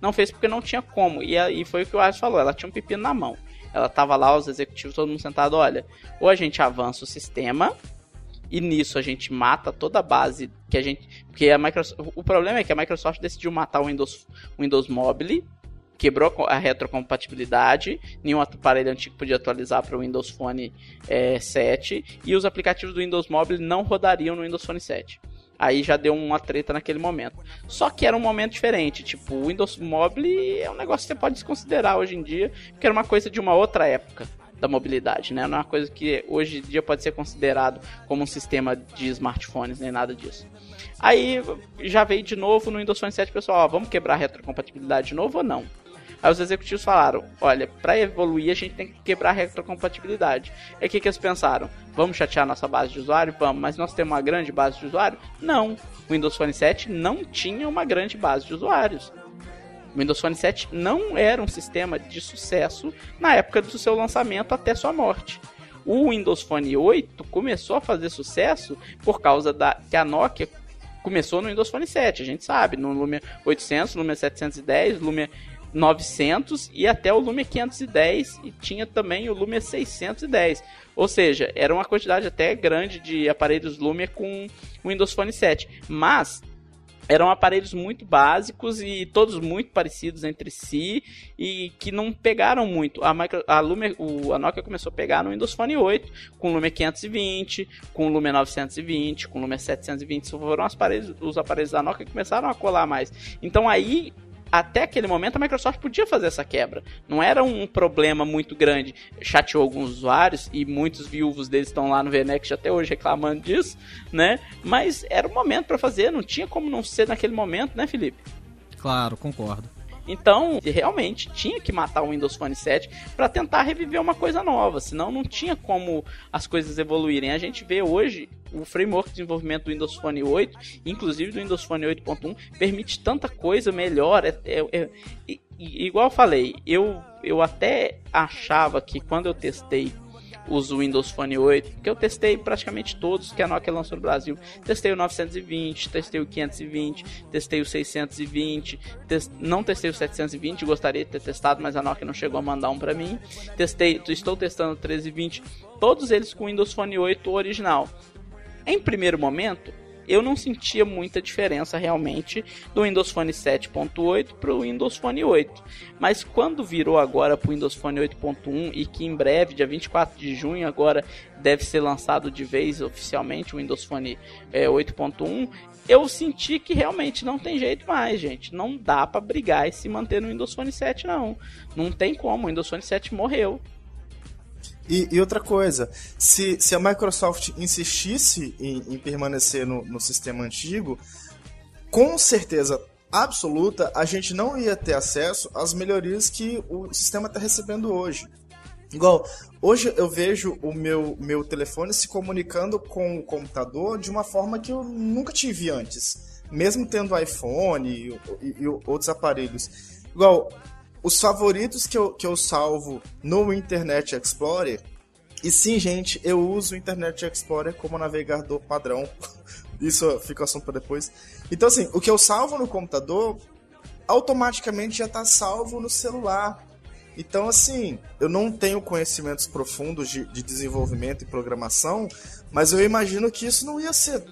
não fez porque não tinha como. E, e foi o que o Arles falou, ela tinha um pepino na mão. Ela tava lá, os executivos, todo mundo sentado, olha, ou a gente avança o sistema, e nisso a gente mata toda a base que a gente. Porque a Microsoft. O problema é que a Microsoft decidiu matar o Windows, o Windows Mobile, quebrou a retrocompatibilidade, nenhum aparelho antigo podia atualizar para o Windows Phone é, 7 e os aplicativos do Windows Mobile não rodariam no Windows Phone 7. Aí já deu uma treta naquele momento. Só que era um momento diferente. Tipo, o Windows Mobile é um negócio que você pode desconsiderar hoje em dia, porque era uma coisa de uma outra época da mobilidade, né? Não é uma coisa que hoje em dia pode ser considerado como um sistema de smartphones, nem nada disso. Aí já veio de novo no Windows Phone 7, pessoal, ó, vamos quebrar a retrocompatibilidade de novo ou não? Aí os executivos falaram: olha, para evoluir a gente tem que quebrar a retrocompatibilidade. Aí o que, que eles pensaram? Vamos chatear nossa base de usuário? Vamos, mas nós temos uma grande base de usuário? Não. O Windows Phone 7 não tinha uma grande base de usuários. O Windows Phone 7 não era um sistema de sucesso na época do seu lançamento até sua morte. O Windows Phone 8 começou a fazer sucesso por causa da que a Nokia começou no Windows Phone 7, a gente sabe, no Lumia 800, Lumia 710, Lumia 900 e até o Lumia 510 e tinha também o Lumia 610. Ou seja, era uma quantidade até grande de aparelhos Lumia com Windows Phone 7. Mas eram aparelhos muito básicos e todos muito parecidos entre si e que não pegaram muito. A, micro, a, Lumia, o, a Nokia começou a pegar no Windows Phone 8 com o Lumia 520, com o Lumia 920, com o Lumia 720. Foram os aparelhos, os aparelhos da Nokia que começaram a colar mais. Então aí até aquele momento a Microsoft podia fazer essa quebra. Não era um problema muito grande. Chateou alguns usuários e muitos viúvos deles estão lá no VNext até hoje reclamando disso, né? Mas era o momento para fazer, não tinha como não ser naquele momento, né, Felipe? Claro, concordo. Então, realmente tinha que matar o Windows Phone 7 para tentar reviver uma coisa nova, senão não tinha como as coisas evoluírem. A gente vê hoje o framework de desenvolvimento do Windows Phone 8, inclusive do Windows Phone 8.1, permite tanta coisa melhor. É, é, é, igual eu falei, eu, eu até achava que quando eu testei os Windows Phone 8, que eu testei praticamente todos que a Nokia lançou no Brasil. Testei o 920, testei o 520, testei o 620, test... não testei o 720, gostaria de ter testado, mas a Nokia não chegou a mandar um para mim. Testei, estou testando o 1320, todos eles com Windows Phone 8 original. Em primeiro momento, eu não sentia muita diferença realmente do Windows Phone 7.8 para o Windows Phone 8. Mas quando virou agora para o Windows Phone 8.1 e que em breve, dia 24 de junho, agora deve ser lançado de vez oficialmente o Windows Phone é, 8.1, eu senti que realmente não tem jeito mais, gente. Não dá para brigar e se manter no Windows Phone 7, não. Não tem como, o Windows Phone 7 morreu. E, e, outra coisa, se, se a Microsoft insistisse em, em permanecer no, no sistema antigo, com certeza absoluta a gente não ia ter acesso às melhorias que o sistema está recebendo hoje. Igual, hoje eu vejo o meu, meu telefone se comunicando com o computador de uma forma que eu nunca tive antes. Mesmo tendo iPhone e, e, e outros aparelhos. Igual, os favoritos que eu, que eu salvo no Internet Explorer. E sim, gente, eu uso o Internet Explorer como navegador padrão. Isso fica assunto para depois. Então, assim, o que eu salvo no computador automaticamente já está salvo no celular. Então, assim, eu não tenho conhecimentos profundos de, de desenvolvimento e programação, mas eu imagino que isso não ia ser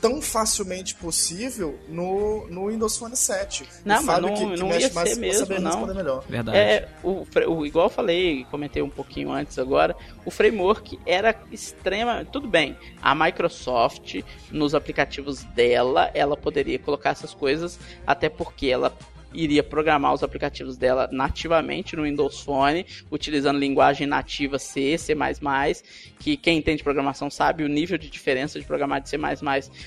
tão facilmente possível no, no Windows Phone 7. Não, mas não, que, que não ia ser mesmo, não. Verdade. É, o, o, igual eu falei, comentei um pouquinho antes agora, o framework era extrema... Tudo bem, a Microsoft, nos aplicativos dela, ela poderia colocar essas coisas, até porque ela iria programar os aplicativos dela nativamente no Windows Phone, utilizando linguagem nativa C, C++, que quem entende programação sabe o nível de diferença de programar de C++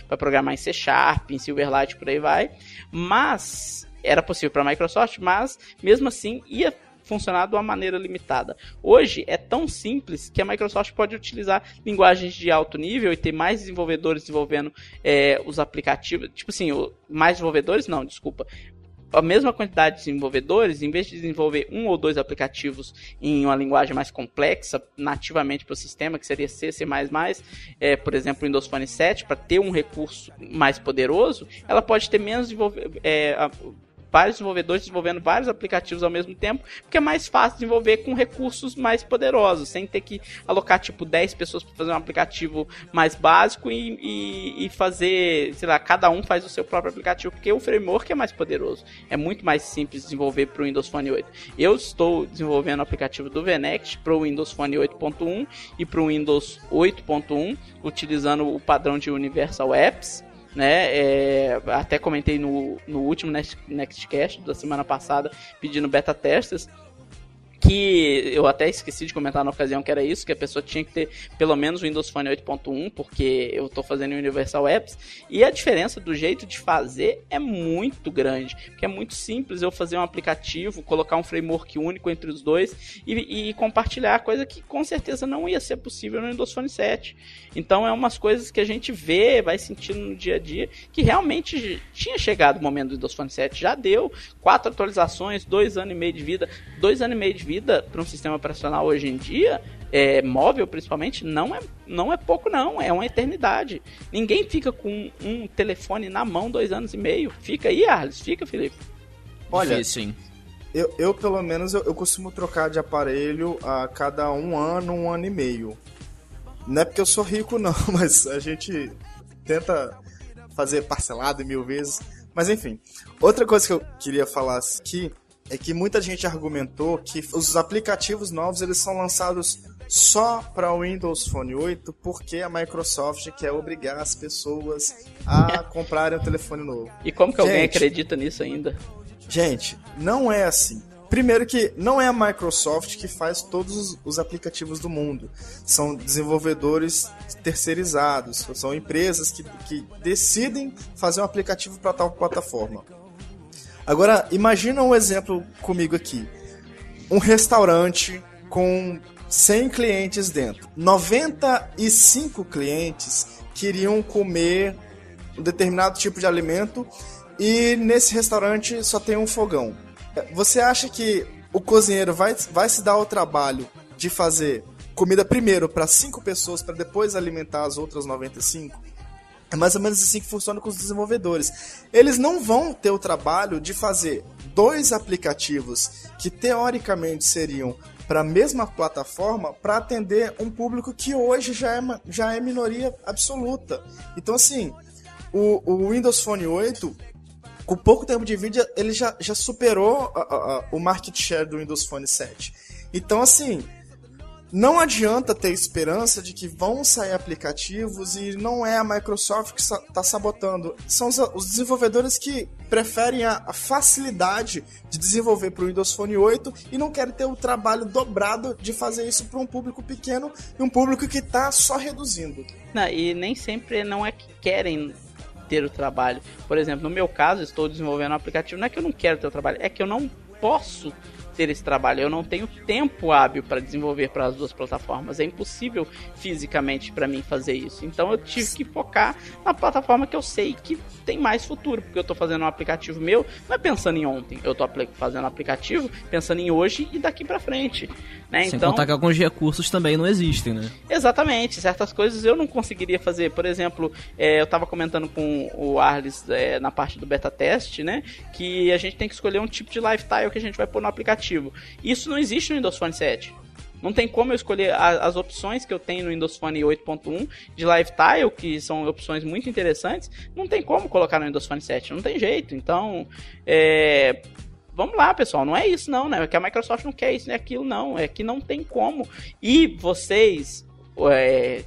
para programar em C Sharp, em Silverlight, por aí vai. Mas era possível para a Microsoft, mas mesmo assim ia funcionar de uma maneira limitada. Hoje é tão simples que a Microsoft pode utilizar linguagens de alto nível e ter mais desenvolvedores desenvolvendo é, os aplicativos. Tipo assim, mais desenvolvedores? Não, desculpa a mesma quantidade de desenvolvedores, em vez de desenvolver um ou dois aplicativos em uma linguagem mais complexa, nativamente para o sistema, que seria C, C++, é, por exemplo, Windows Phone 7, para ter um recurso mais poderoso, ela pode ter menos é, vários desenvolvedores desenvolvendo vários aplicativos ao mesmo tempo, porque é mais fácil desenvolver com recursos mais poderosos, sem ter que alocar tipo 10 pessoas para fazer um aplicativo mais básico e, e, e, fazer, sei lá, cada um faz o seu próprio aplicativo, porque o framework é mais poderoso. É muito mais simples desenvolver para o Windows Phone 8. Eu estou desenvolvendo o aplicativo do VNext para o Windows Phone 8.1 e para o Windows 8.1, utilizando o padrão de Universal Apps né? É, até comentei no, no último Next, Nextcast da semana passada, pedindo beta testers, que eu até esqueci de comentar na ocasião que era isso, que a pessoa tinha que ter pelo menos o Windows Phone 8.1, porque eu estou fazendo em Universal Apps, e a diferença do jeito de fazer é muito grande, porque é muito simples eu fazer um aplicativo, colocar um framework único entre os dois e, e compartilhar, coisa que com certeza não ia ser possível no Windows Phone 7. Então é umas coisas que a gente vê, vai sentindo no dia a dia, que realmente tinha chegado o momento do Windows Phone 7, já deu quatro atualizações, dois anos e meio de vida, dois anos e meio de vida para um sistema operacional hoje em dia, é, móvel principalmente, não é, não é pouco não, é uma eternidade. Ninguém fica com um telefone na mão dois anos e meio. Fica aí, Arles, fica, Felipe. Olha, sim. Eu, eu, pelo menos, eu, eu, costumo trocar de aparelho a cada um ano, um ano e meio. Não é porque eu sou rico, não, mas a gente tenta fazer parcelado mil vezes. Mas enfim, outra coisa que eu queria falar aqui é que muita gente argumentou que os aplicativos novos eles são lançados só para o Windows Phone 8 porque a Microsoft quer obrigar as pessoas a comprarem um telefone novo. E como que gente, alguém acredita nisso ainda? Gente, não é assim. Primeiro que não é a Microsoft que faz todos os aplicativos do mundo. São desenvolvedores terceirizados, são empresas que, que decidem fazer um aplicativo para tal plataforma. Agora, imagina um exemplo comigo aqui. Um restaurante com 100 clientes dentro. 95 clientes queriam comer um determinado tipo de alimento e nesse restaurante só tem um fogão. Você acha que o cozinheiro vai, vai se dar o trabalho de fazer comida primeiro para 5 pessoas para depois alimentar as outras 95? É mais ou menos assim que funciona com os desenvolvedores. Eles não vão ter o trabalho de fazer dois aplicativos que teoricamente seriam para a mesma plataforma para atender um público que hoje já é, já é minoria absoluta. Então, assim, o, o Windows Phone 8, com pouco tempo de vídeo, ele já, já superou a, a, a, o market share do Windows Phone 7. Então, assim, não adianta ter esperança de que vão sair aplicativos e não é a Microsoft que está sabotando. São os, desenvolvedores que preferem a, a facilidade de desenvolver para o Windows Phone 8 e não querem ter o trabalho dobrado de fazer isso para um público pequeno e um público que está só reduzindo. Não, e nem sempre não é que querem ter o trabalho. Por exemplo, no meu caso, estou desenvolvendo um aplicativo, não é que eu não quero ter o trabalho, é que eu não posso ter esse trabalho. Eu não tenho tempo hábil para desenvolver para as duas plataformas. É impossível fisicamente para mim fazer isso. Então eu tive que focar na plataforma que eu sei que tem mais futuro, porque eu estou fazendo um aplicativo meu, não é pensando em ontem. Eu estou fazendo um aplicativo pensando em hoje e daqui para frente. Né? Sem então, contar que alguns recursos também não existem, né? Exatamente, certas coisas eu não conseguiria fazer. Por exemplo, é, eu estava comentando com o Arles é, na parte do beta teste, né? Que a gente tem que escolher um tipo de lifestyle que a gente vai pôr no aplicativo. Isso não existe no Windows Phone 7. Não tem como eu escolher as opções que eu tenho no Windows Phone 8.1 de lifestyle, que são opções muito interessantes. Não tem como colocar no Windows Phone 7, não tem jeito. Então, é, vamos lá, pessoal, não é isso não, né? É que a Microsoft não quer isso, nem aquilo, não. É que não tem como. E vocês, é,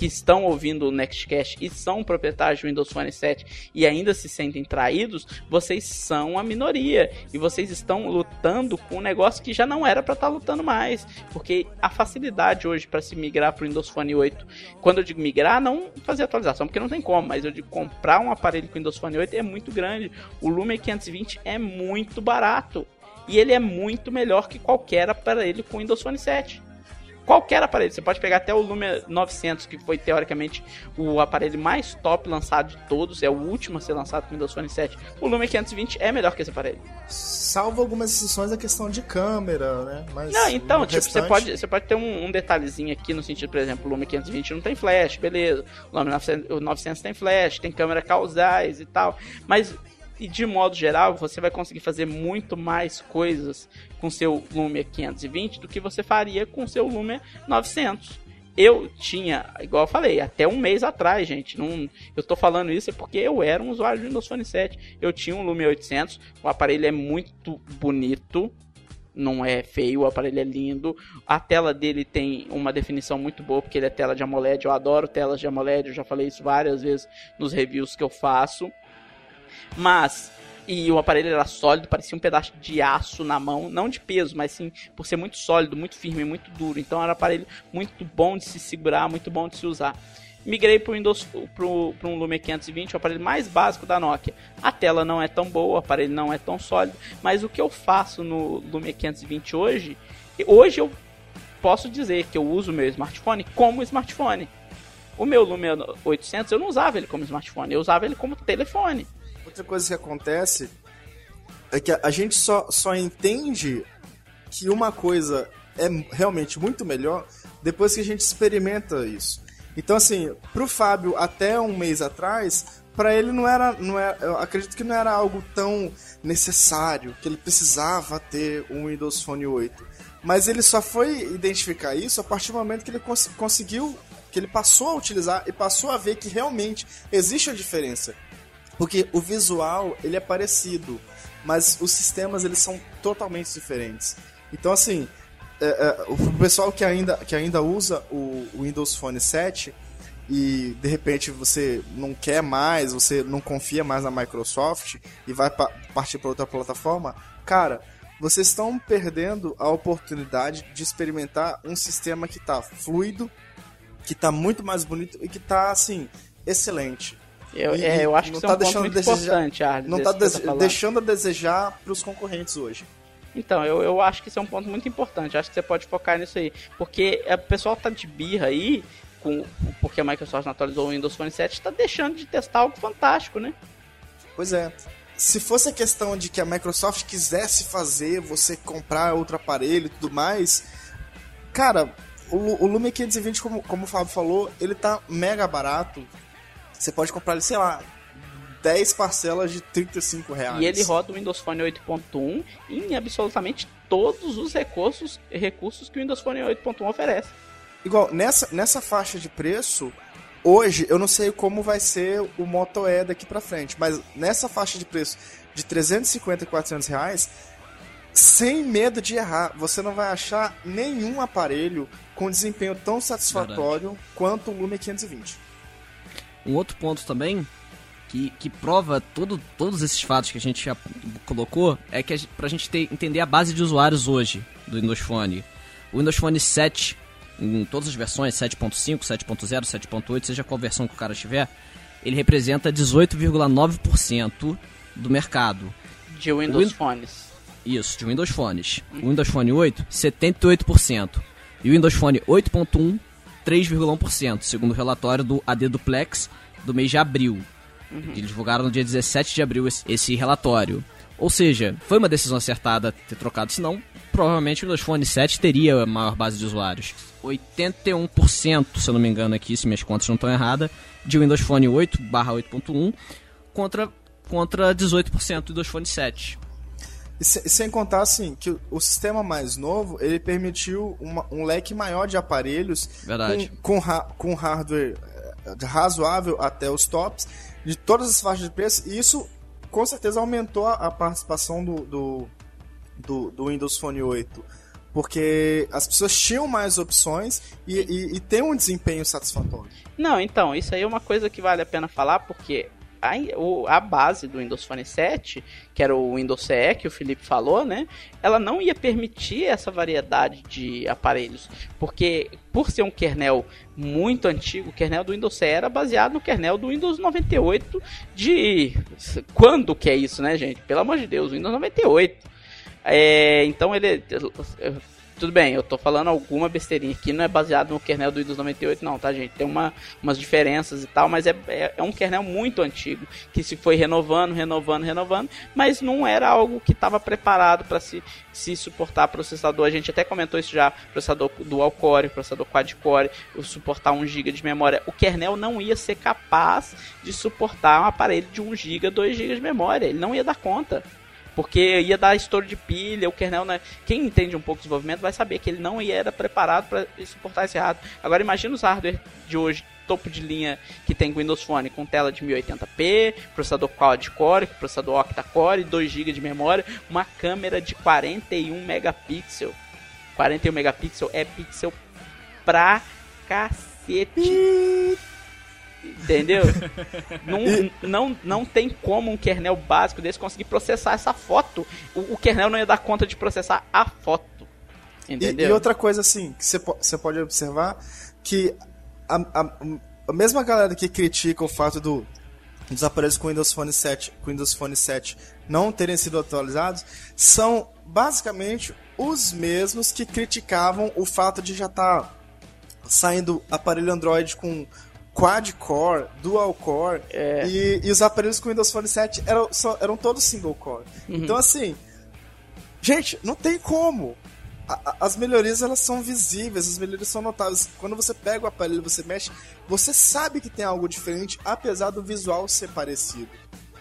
que estão ouvindo o Nextcast e são proprietários do Windows Phone 7 e ainda se sentem traídos, vocês são a minoria. E vocês estão lutando com um negócio que já não era para estar tá lutando mais, porque a facilidade hoje para se migrar para o Windows Phone 8, quando eu digo migrar, não fazer atualização, porque não tem como, mas eu digo comprar um aparelho com Windows Phone 8 é muito grande. O Lumia 520 é muito barato. E ele é muito melhor que qualquer aparelho com Windows Phone 7 qualquer aparelho. Você pode pegar até o Lumia 900, que foi teoricamente o aparelho mais top lançado de todos, é o último a ser lançado com o Windows Phone 7. O Lumia 520 é melhor que esse aparelho. Salvo algumas exceções a questão de câmera, né? Mas não, então, tipo, restante... você, pode, você pode ter um, um, detalhezinho aqui no sentido, por exemplo, o Lumia 520 não tem flash, beleza. O Lumia 900, o 900 tem flash, tem câmera causais e tal. Mas e de modo geral, você vai conseguir fazer muito mais coisas com seu Lumia 520 do que você faria com seu Lumia 900. Eu tinha, igual eu falei, até um mês atrás, gente. Não, eu tô falando isso porque eu era um usuário do Windows Phone 7. Eu tinha um Lumia 800, o aparelho é muito bonito, não é feio, o aparelho é lindo. A tela dele tem uma definição muito boa, porque ele é tela de AMOLED. Eu adoro telas de AMOLED, eu já falei isso várias vezes nos reviews que eu faço. Mas E o aparelho era sólido, parecia um pedaço de aço na mão, não de peso, mas sim por ser muito sólido, muito firme, muito duro. Então era um aparelho muito bom de se segurar, muito bom de se usar. Migrei para um Lumia 520, o aparelho mais básico da Nokia. A tela não é tão boa, o aparelho não é tão sólido, mas o que eu faço no Lumia 520 hoje, hoje eu posso dizer que eu uso meu smartphone como smartphone. O meu Lumia 800 eu não usava ele como smartphone, eu usava ele como telefone. Outra coisa que acontece é que a gente só, só entende que uma coisa é realmente muito melhor depois que a gente experimenta isso. Então, assim, pro Fábio, até um mês atrás, para ele não era, não era. Eu acredito que não era algo tão necessário, que ele precisava ter um Windows Phone 8. Mas ele só foi identificar isso a partir do momento que ele cons conseguiu, que ele passou a utilizar e passou a ver que realmente existe a diferença. Porque o visual, ele é parecido, mas os sistemas, eles são totalmente diferentes. Então, assim, é, é, o pessoal que ainda, que ainda usa o, Windows Phone 7 e de repente você não quer mais, você não confia mais na Microsoft e vai pa partir para outra plataforma, cara, vocês estão perdendo a oportunidade de experimentar um sistema que está fluido, que está muito mais bonito e que está assim excelente. Eu, e, é, eu acho que isso tá é um deixando ponto muito desejar, importante, Arles, Não está de tá deixando a desejar para os concorrentes hoje. Então, eu, eu acho que isso é um ponto muito importante. Acho que você pode focar nisso aí. Porque o pessoal tá de birra aí, com, porque a Microsoft não atualizou o Windows Phone 7, está deixando de testar algo fantástico, né? Pois é. Se fosse a questão de que a Microsoft quisesse fazer você comprar outro aparelho e tudo mais, cara, o, o Lumia 520, como, como o Fábio falou, ele tá mega barato. Você pode comprar ele, sei lá, 10 parcelas de 35 reais. E ele roda o Windows Phone 8.1 em absolutamente todos os recursos, recursos que o Windows Phone 8.1 oferece. Igual, nessa, nessa faixa de preço, hoje eu não sei como vai ser o Moto E daqui pra frente, mas nessa faixa de preço de 350 e 400 reais, sem medo de errar, você não vai achar nenhum aparelho com desempenho tão satisfatório Verdade. quanto o Lumia 520. Um outro ponto também que, que prova todo, todos esses fatos que a gente já colocou é que a, pra gente ter, entender a base de usuários hoje do Windows Phone. O Windows Phone 7, em todas as versões, 7.5, 7.0, 7.8, seja qual versão que o cara tiver, ele representa 18,9% do mercado. De Windows Win Phones. Isso, de Windows Phones. O Windows Phone 8, 78%. E o Windows Phone 8.1, 3,1%, segundo o relatório do AD Duplex do mês de abril. Uhum. Eles divulgaram no dia 17 de abril esse, esse, relatório. Ou seja, foi uma decisão acertada ter trocado, senão provavelmente o Windows Phone 7 teria a maior base de usuários. 81%, se eu não me engano aqui, se minhas contas não estão erradas, de Windows Phone 8 8.1 contra, contra 18% do Windows Phone 7. E sem contar assim que o sistema mais novo ele permitiu uma, um leque maior de aparelhos Verdade. com, com, com hardware eh, razoável até os tops de todas as faixas de preço, e isso com certeza aumentou a participação do, do, do, do Windows Phone 8. Porque as pessoas tinham mais opções e, e, e tem um desempenho satisfatório. Não, então, isso aí é uma coisa que vale a pena falar, porque a, a base do Windows Phone 7, que era o Windows CE que o Felipe falou, né? Ela não ia permitir essa variedade de aparelhos, porque por ser um kernel muito antigo, o kernel do Windows CE era baseado no kernel do Windows 98 de quando que é isso, né, gente? Pelo amor de Deus, Windows 98. É, então ele tudo bem, eu tô falando alguma besteirinha aqui, não é baseado no kernel do Windows 98 não, tá gente? Tem uma, umas diferenças e tal, mas é, é, é, um kernel muito antigo, que se foi renovando, renovando, renovando, mas não era algo que estava preparado para se, se suportar processador. A gente até comentou isso já, processador dual core, processador quad core, suportar 1 GB de memória. O kernel não ia ser capaz de suportar um aparelho de 1 GB, 2 GB de memória, ele não ia dar conta porque ia dar estouro de pilha, o kernel, né? Quem entende um pouco de desenvolvimento vai saber que ele não ia era preparado para suportar esse hardware. Agora imagina os hardware de hoje, topo de linha que tem Windows Phone com tela de 1080p, processador quad-core, processador octa-core, 2 GB de memória, uma câmera de 41 megapixels. 41 megapixels é pixel pra cacete. Entendeu? não, não, não tem como um kernel básico desse conseguir processar essa foto. O, o kernel não ia dar conta de processar a foto. Entendeu? E, e outra coisa, assim, que você pode observar, que a, a, a, mesma galera que critica o fato do, dos aparelhos com Windows Phone 7, com Windows Phone 7 não terem sido atualizados, são basicamente os mesmos que criticavam o fato de já estar tá saindo aparelho Android com quad-core, dual-core, é. e, e, os aparelhos com Windows Phone 7 eram, só, eram todos single-core. Uhum. Então, assim, gente, não tem como. A, as melhorias elas são visíveis, as melhorias são notáveis. Quando você pega o aparelho, você mexe, você sabe que tem algo diferente, apesar do visual ser parecido.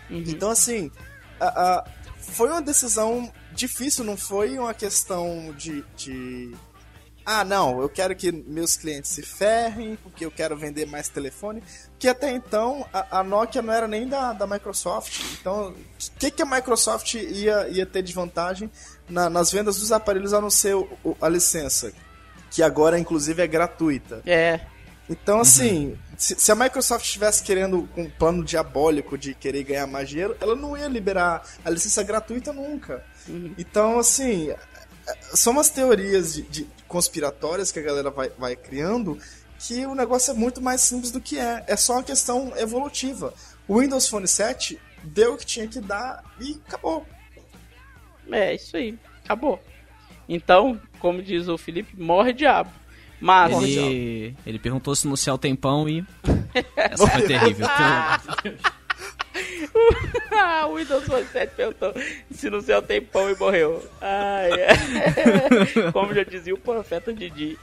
Uhum. Então, assim, a, a, foi uma decisão difícil, não foi uma questão de, de ah, não, eu quero que meus clientes se ferrem, porque eu quero vender mais telefone. Que até então a, a Nokia não era nem da, da Microsoft. Então, o que, que a Microsoft ia, ia ter de vantagem na, nas vendas dos aparelhos a não ser o, o, a licença? Que agora, inclusive, é gratuita. É. Então, assim, uhum. se, se, a Microsoft estivesse querendo com um plano diabólico de querer ganhar mais dinheiro, ela não ia liberar a licença gratuita nunca. Uhum. Então, assim, são umas teorias de, de, conspiratórias que a galera vai, vai criando que o negócio é muito mais simples do que é. É só uma questão evolutiva. O Windows Phone 7 deu o que tinha que dar e acabou. É, isso aí. Acabou. Então, como diz o Felipe, morre diabo. Mas. Ele, ele perguntou se no céu tem pão e. Essa foi terrível. o Windows Phone 7 perguntou se no céu tem pão e morreu. Ai, Como já dizia o profeta Didi.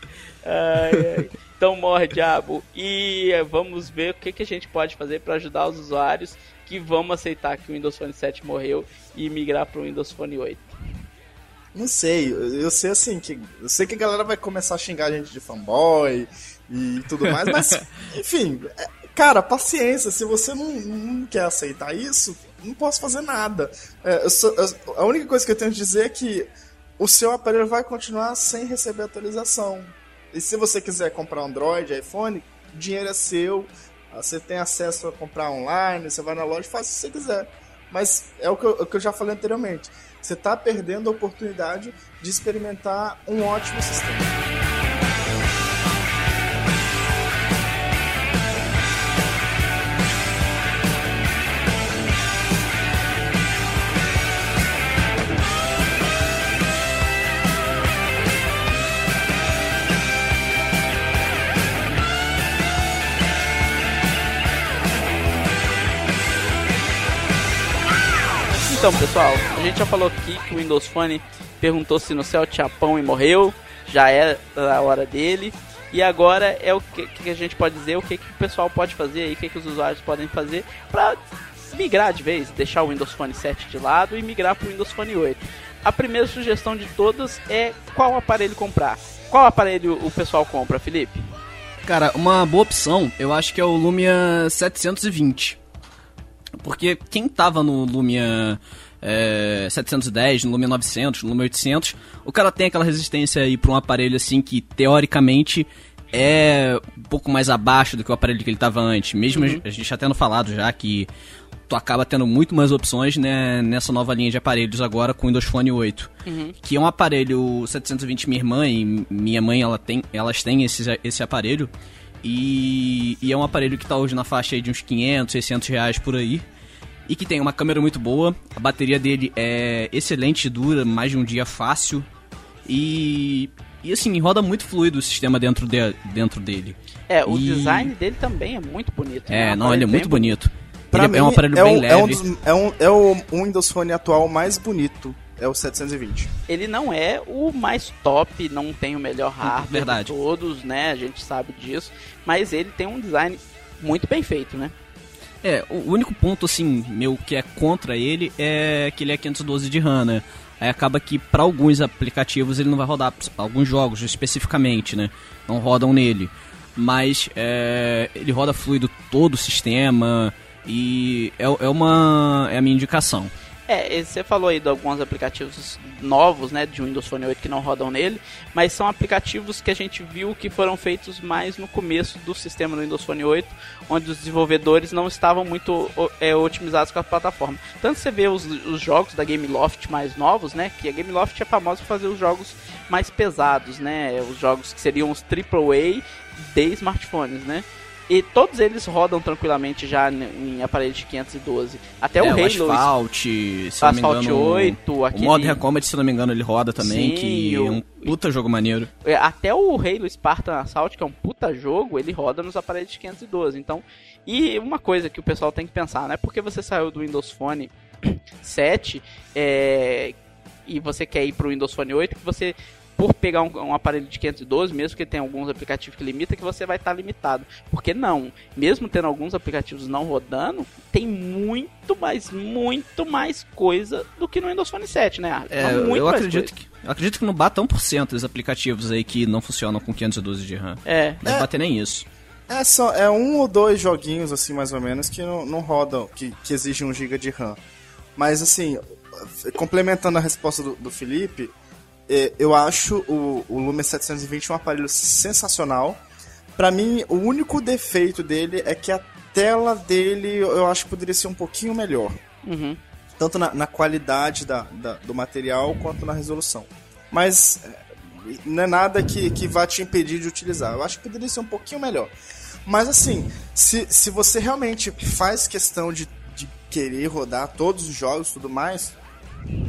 Ai, ai. Então morre, diabo. E vamos ver o que, que a gente pode fazer para ajudar os usuários que vão aceitar que o Windows Phone 7 morreu e migrar para o Windows Phone 8. Não sei, eu sei assim, que eu sei que a galera vai começar a xingar a gente de fanboy e tudo mais, mas enfim, é, Cara, paciência, se você não, não quer aceitar isso, não posso fazer nada. É, a única coisa que eu tenho que dizer é que o seu aparelho vai continuar sem receber atualização. E se você quiser comprar Android, iPhone, o dinheiro é seu, você tem acesso a comprar online, você vai na loja faz o que você quiser. Mas é o que eu, o que eu já falei anteriormente. Você está perdendo a oportunidade de experimentar um ótimo sistema. Então, pessoal, a gente já falou aqui que o Windows Phone perguntou se no céu tinha pão e morreu. Já é a hora dele. E agora é o que, que a gente pode dizer, o que, que o pessoal pode fazer aí, o que, que os usuários podem fazer para migrar de vez, deixar o Windows Phone 7 de lado e migrar para o Windows Phone 8. A primeira sugestão de todas é qual aparelho comprar. Qual aparelho o pessoal compra, Felipe? Cara, uma boa opção, eu acho que é o Lumia 720. Porque quem tava no Lumia é, 710, no Lumia 900, no Lumia 800, o cara tem aquela resistência aí para um aparelho assim que teoricamente é um pouco mais abaixo do que o aparelho que ele tava antes. Mesmo uhum. a gente já tendo falado já que tu acaba tendo muito mais opções né, nessa nova linha de aparelhos agora com o Windows Phone 8. Uhum. Que é um aparelho 720 minha irmã e minha mãe ela tem, elas têm esse, esse aparelho. E, e é um aparelho que está hoje na faixa de uns 500, 600 reais por aí. E que tem uma câmera muito boa. A bateria dele é excelente, dura mais de um dia fácil. E, e assim, roda muito fluido o sistema dentro, de, dentro dele. É, o e... design dele também é muito bonito. É, né? não, ele é muito bonito. Pra ele mim, é um aparelho é bem um, leve. É, um dos, é, um, é o Windows Phone atual mais bonito é o 720. Ele não é o mais top, não tem o melhor hardware Verdade. de todos, né? A gente sabe disso. Mas ele tem um design muito bem feito, né? É, o único ponto, assim, meu que é contra ele é que ele é 512 de RAM, né? Aí acaba que para alguns aplicativos ele não vai rodar, alguns jogos especificamente, né? Não rodam nele. Mas é, ele roda fluido todo o sistema e é, é uma é a minha indicação. É, você falou aí de alguns aplicativos novos, né, de Windows Phone 8 que não rodam nele, mas são aplicativos que a gente viu que foram feitos mais no começo do sistema do Windows Phone 8, onde os desenvolvedores não estavam muito é, otimizados com a plataforma. Tanto você vê os, os jogos da Gameloft mais novos, né, que a Gameloft é famosa por fazer os jogos mais pesados, né, os jogos que seriam os AAA de smartphones, né. E todos eles rodam tranquilamente já em aparelho de 512. Até é, o Halo. O Asphalt, se não Asphalt me engano, 8, aquele... O Modern Combat, se não me engano, ele roda também, Sim, que o... é um puta jogo maneiro. É, até o Halo Spartan Assault, que é um puta jogo, ele roda nos aparelhos de 512. Então, e uma coisa que o pessoal tem que pensar, né? Porque você saiu do Windows Phone 7 é, e você quer ir pro Windows Phone 8, que você por pegar um, um, aparelho de 512, mesmo que tenha alguns aplicativos que limitam, que você vai estar tá limitado. Porque não, mesmo tendo alguns aplicativos não rodando, tem muito mais, muito mais coisa do que no Windows Phone 7, né? É, eu acredito que, eu acredito que não bata 1% dos aplicativos aí que não funcionam com 512 de RAM. É. Não é. bater nem isso. É, só, é um ou dois joguinhos, assim, mais ou menos, que não, não rodam, que, que exigem 1 GB de RAM. Mas, assim, complementando a resposta do, do Felipe, eu acho o, o Lumen 720 um aparelho sensacional. Para mim, o único defeito dele é que a tela dele eu acho que poderia ser um pouquinho melhor. Uhum. Tanto na, na qualidade da, da, do material quanto na resolução. Mas é, não é nada que, que vá te impedir de utilizar. Eu acho que poderia ser um pouquinho melhor. Mas assim, se, se você realmente faz questão de, de querer rodar todos os jogos e tudo mais,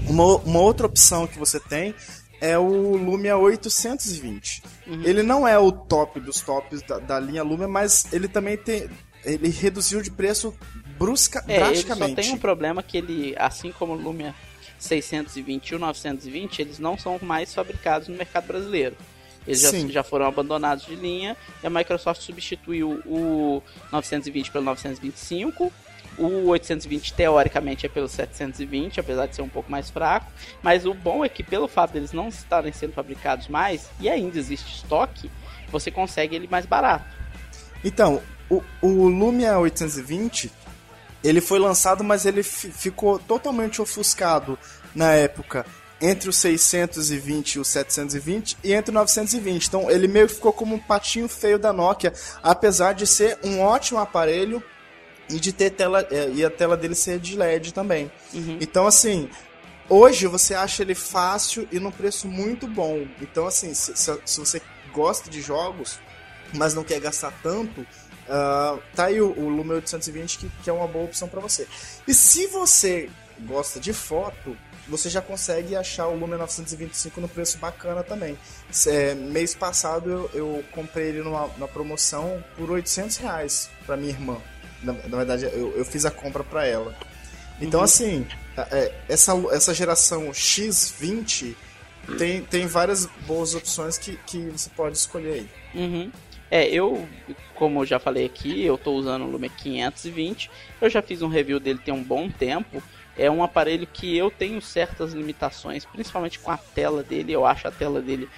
uma, uma outra opção que você tem é o Lumia 820. Uhum. Ele não é o top dos tops da, da, linha Lumia, mas ele também tem. Ele reduziu de preço brusca, é, drasticamente. Ele só tem um problema que ele, assim como o Lumia 620 e o 920, eles não são mais fabricados no mercado brasileiro. Eles já, já, foram abandonados de linha e a Microsoft substituiu o 920 pelo 925 o 820 teoricamente é pelo 720, apesar de ser um pouco mais fraco. Mas o bom é que pelo fato deles não estarem sendo fabricados mais e ainda existe estoque, você consegue ele mais barato. Então, o, o Lumia 820 ele foi lançado, mas ele ficou totalmente ofuscado na época entre o 620 e o 720 e entre o 920. Então ele meio que ficou como um patinho feio da Nokia, apesar de ser um ótimo aparelho e de ter tela é, e a tela dele ser de LED também. Uhum. Então assim, hoje você acha ele fácil e num preço muito bom. Então assim, se, se você gosta de jogos, mas não quer gastar tanto, uh, tá aí o, o Lumia 820 que, que é uma boa opção para você. E se você gosta de foto, você já consegue achar o Lumia 925 no preço bacana também. É, mês passado eu, eu comprei ele numa, numa promoção por 800 reais para minha irmã. Na, na verdade, eu, eu, fiz a compra para ela. Então, uhum. assim, é, essa, essa geração X20 tem, tem várias boas opções que, que você pode escolher aí. Uhum. É, eu, como eu já falei aqui, eu estou usando o Lume 520. Eu já fiz um review dele tem um bom tempo. É um aparelho que eu tenho certas limitações, principalmente com a tela dele. Eu acho a tela dele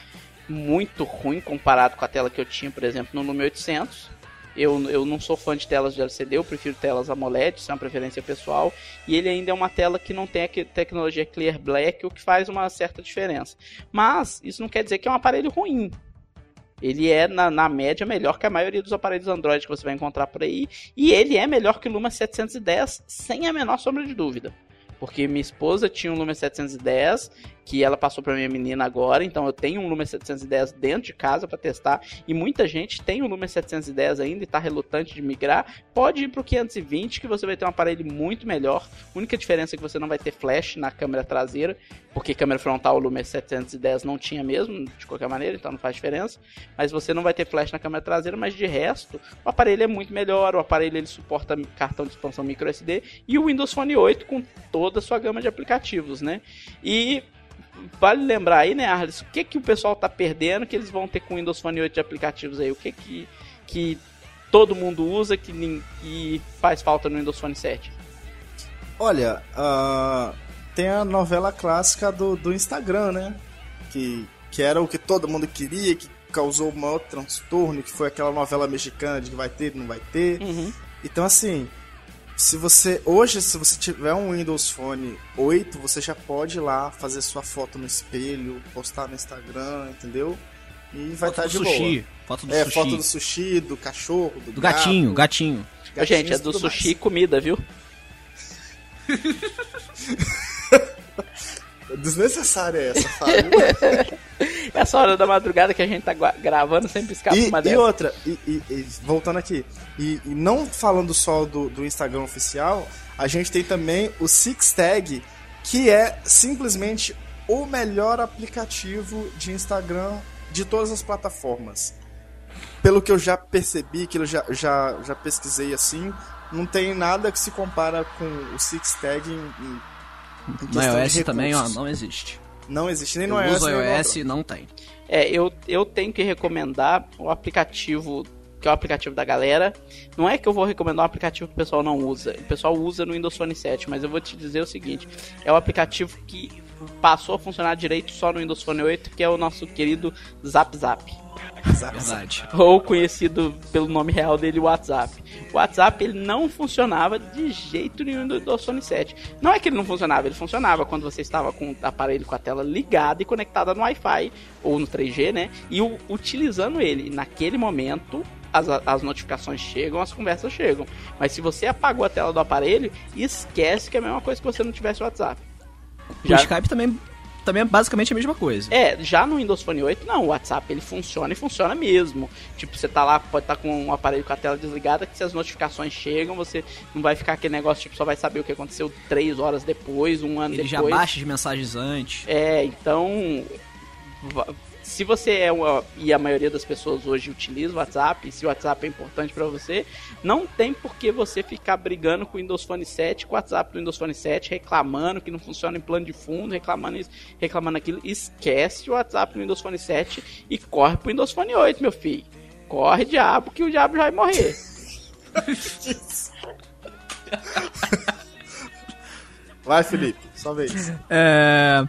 muito ruim comparado com a tela que eu tinha, por exemplo, no Lume 800. Eu, eu não sou fã de telas de LCD, eu prefiro telas AMOLED, isso é uma preferência pessoal. E ele ainda é uma tela que não tem a tecnologia Clear Black, o que faz uma certa diferença. Mas isso não quer dizer que é um aparelho ruim. Ele é, na, na, média, melhor que a maioria dos aparelhos Android que você vai encontrar por aí. E ele é melhor que o Luma 710, sem a menor sombra de dúvida. Porque minha esposa tinha um Lumia 710, que ela passou para minha menina agora, então eu tenho um Lumia 710 dentro de casa para testar, e muita gente tem um Lumia 710 ainda e está relutante de migrar, pode ir para o 520 que você vai ter um aparelho muito melhor. A única diferença é que você não vai ter flash na câmera traseira, porque câmera frontal o Lumia 710 não tinha mesmo, de qualquer maneira, então não faz diferença. Mas você não vai ter flash na câmera traseira, mas de resto, o aparelho é muito melhor, o aparelho ele suporta cartão de expansão micro SD e o Windows Phone 8 com toda a sua gama de aplicativos, né? E vale lembrar aí, né, Arles, o que que o pessoal tá perdendo que eles vão ter com o Windows Phone 8 de aplicativos aí? O que que, que todo mundo usa que, que faz falta no Windows Phone 7? Olha, uh, tem a novela clássica do, do Instagram, né? Que, que era o que todo mundo queria, que causou o maior transtorno, que foi aquela novela mexicana de que vai ter, não vai ter. Uhum. Então, assim, se você hoje se você tiver um Windows Phone 8, você já pode ir lá fazer sua foto no espelho, postar no Instagram, entendeu? E vai estar tá de sushi. boa. Foto do é, sushi. foto do sushi, do cachorro, do, Do gato, gatinho, gatinho. Gente, é do mais. sushi e comida, viu? Desnecessária essa, Fábio. Essa hora da madrugada que a gente tá gravando sempre escapa E, uma e dessa. outra, e, e- e voltando aqui, e, e não falando só do, do Instagram oficial, a gente tem também o Six Tag, que é simplesmente o melhor aplicativo de Instagram de todas as plataformas. Pelo que eu já percebi, que eu já, já, já pesquisei assim, não tem nada que se compara com o Six Tag em, em No iOS também, ó, não existe. Não existe nem Eu no iOS. uso nem no iOS e não tem. É, eu, eu tenho que recomendar o aplicativo, que é o aplicativo da galera. Não é que eu vou recomendar um aplicativo que o pessoal não usa. O pessoal usa no Windows Phone 7, mas eu vou te dizer o seguinte: é o aplicativo que passou a funcionar direito só no Windows Phone 8, que é o nosso querido Zap Zap. Verdade. ou conhecido pelo nome real dele, WhatsApp. O WhatsApp ele não funcionava de jeito nenhum do Windows Phone 7. Não é que ele não funcionava, ele funcionava quando você estava com o aparelho com a tela ligada e conectada no Wi-Fi ou no 3G, né? E o- utilizando ele. Naquele momento, as, as notificações chegam, as conversas chegam. Mas se você apagou a tela do aparelho, esquece que é a mesma coisa que você não tivesse o WhatsApp. O Skype também, também é basicamente a mesma coisa. É, já no Windows Phone 8, não, o WhatsApp ele funciona e funciona mesmo. Tipo, você tá lá, pode estar com um aparelho com a tela desligada, que se as notificações chegam, você não vai ficar aquele negócio, tipo, só vai saber o que aconteceu três horas depois, um ano Ele já depois. baixa as mensagens antes. É, então. Se você é uma. E a maioria das pessoas hoje utiliza o WhatsApp, e se o WhatsApp é importante pra você, não tem por que você ficar brigando com o Windows Phone 7, com o WhatsApp do Windows Phone 7, reclamando que não funciona em plano de fundo, reclamando isso, reclamando aquilo. Esquece o WhatsApp do Windows Phone 7 e corre pro Windows Phone 8, meu filho. Corre, diabo, que o diabo já vai morrer. Vai, Felipe, sua vez. É,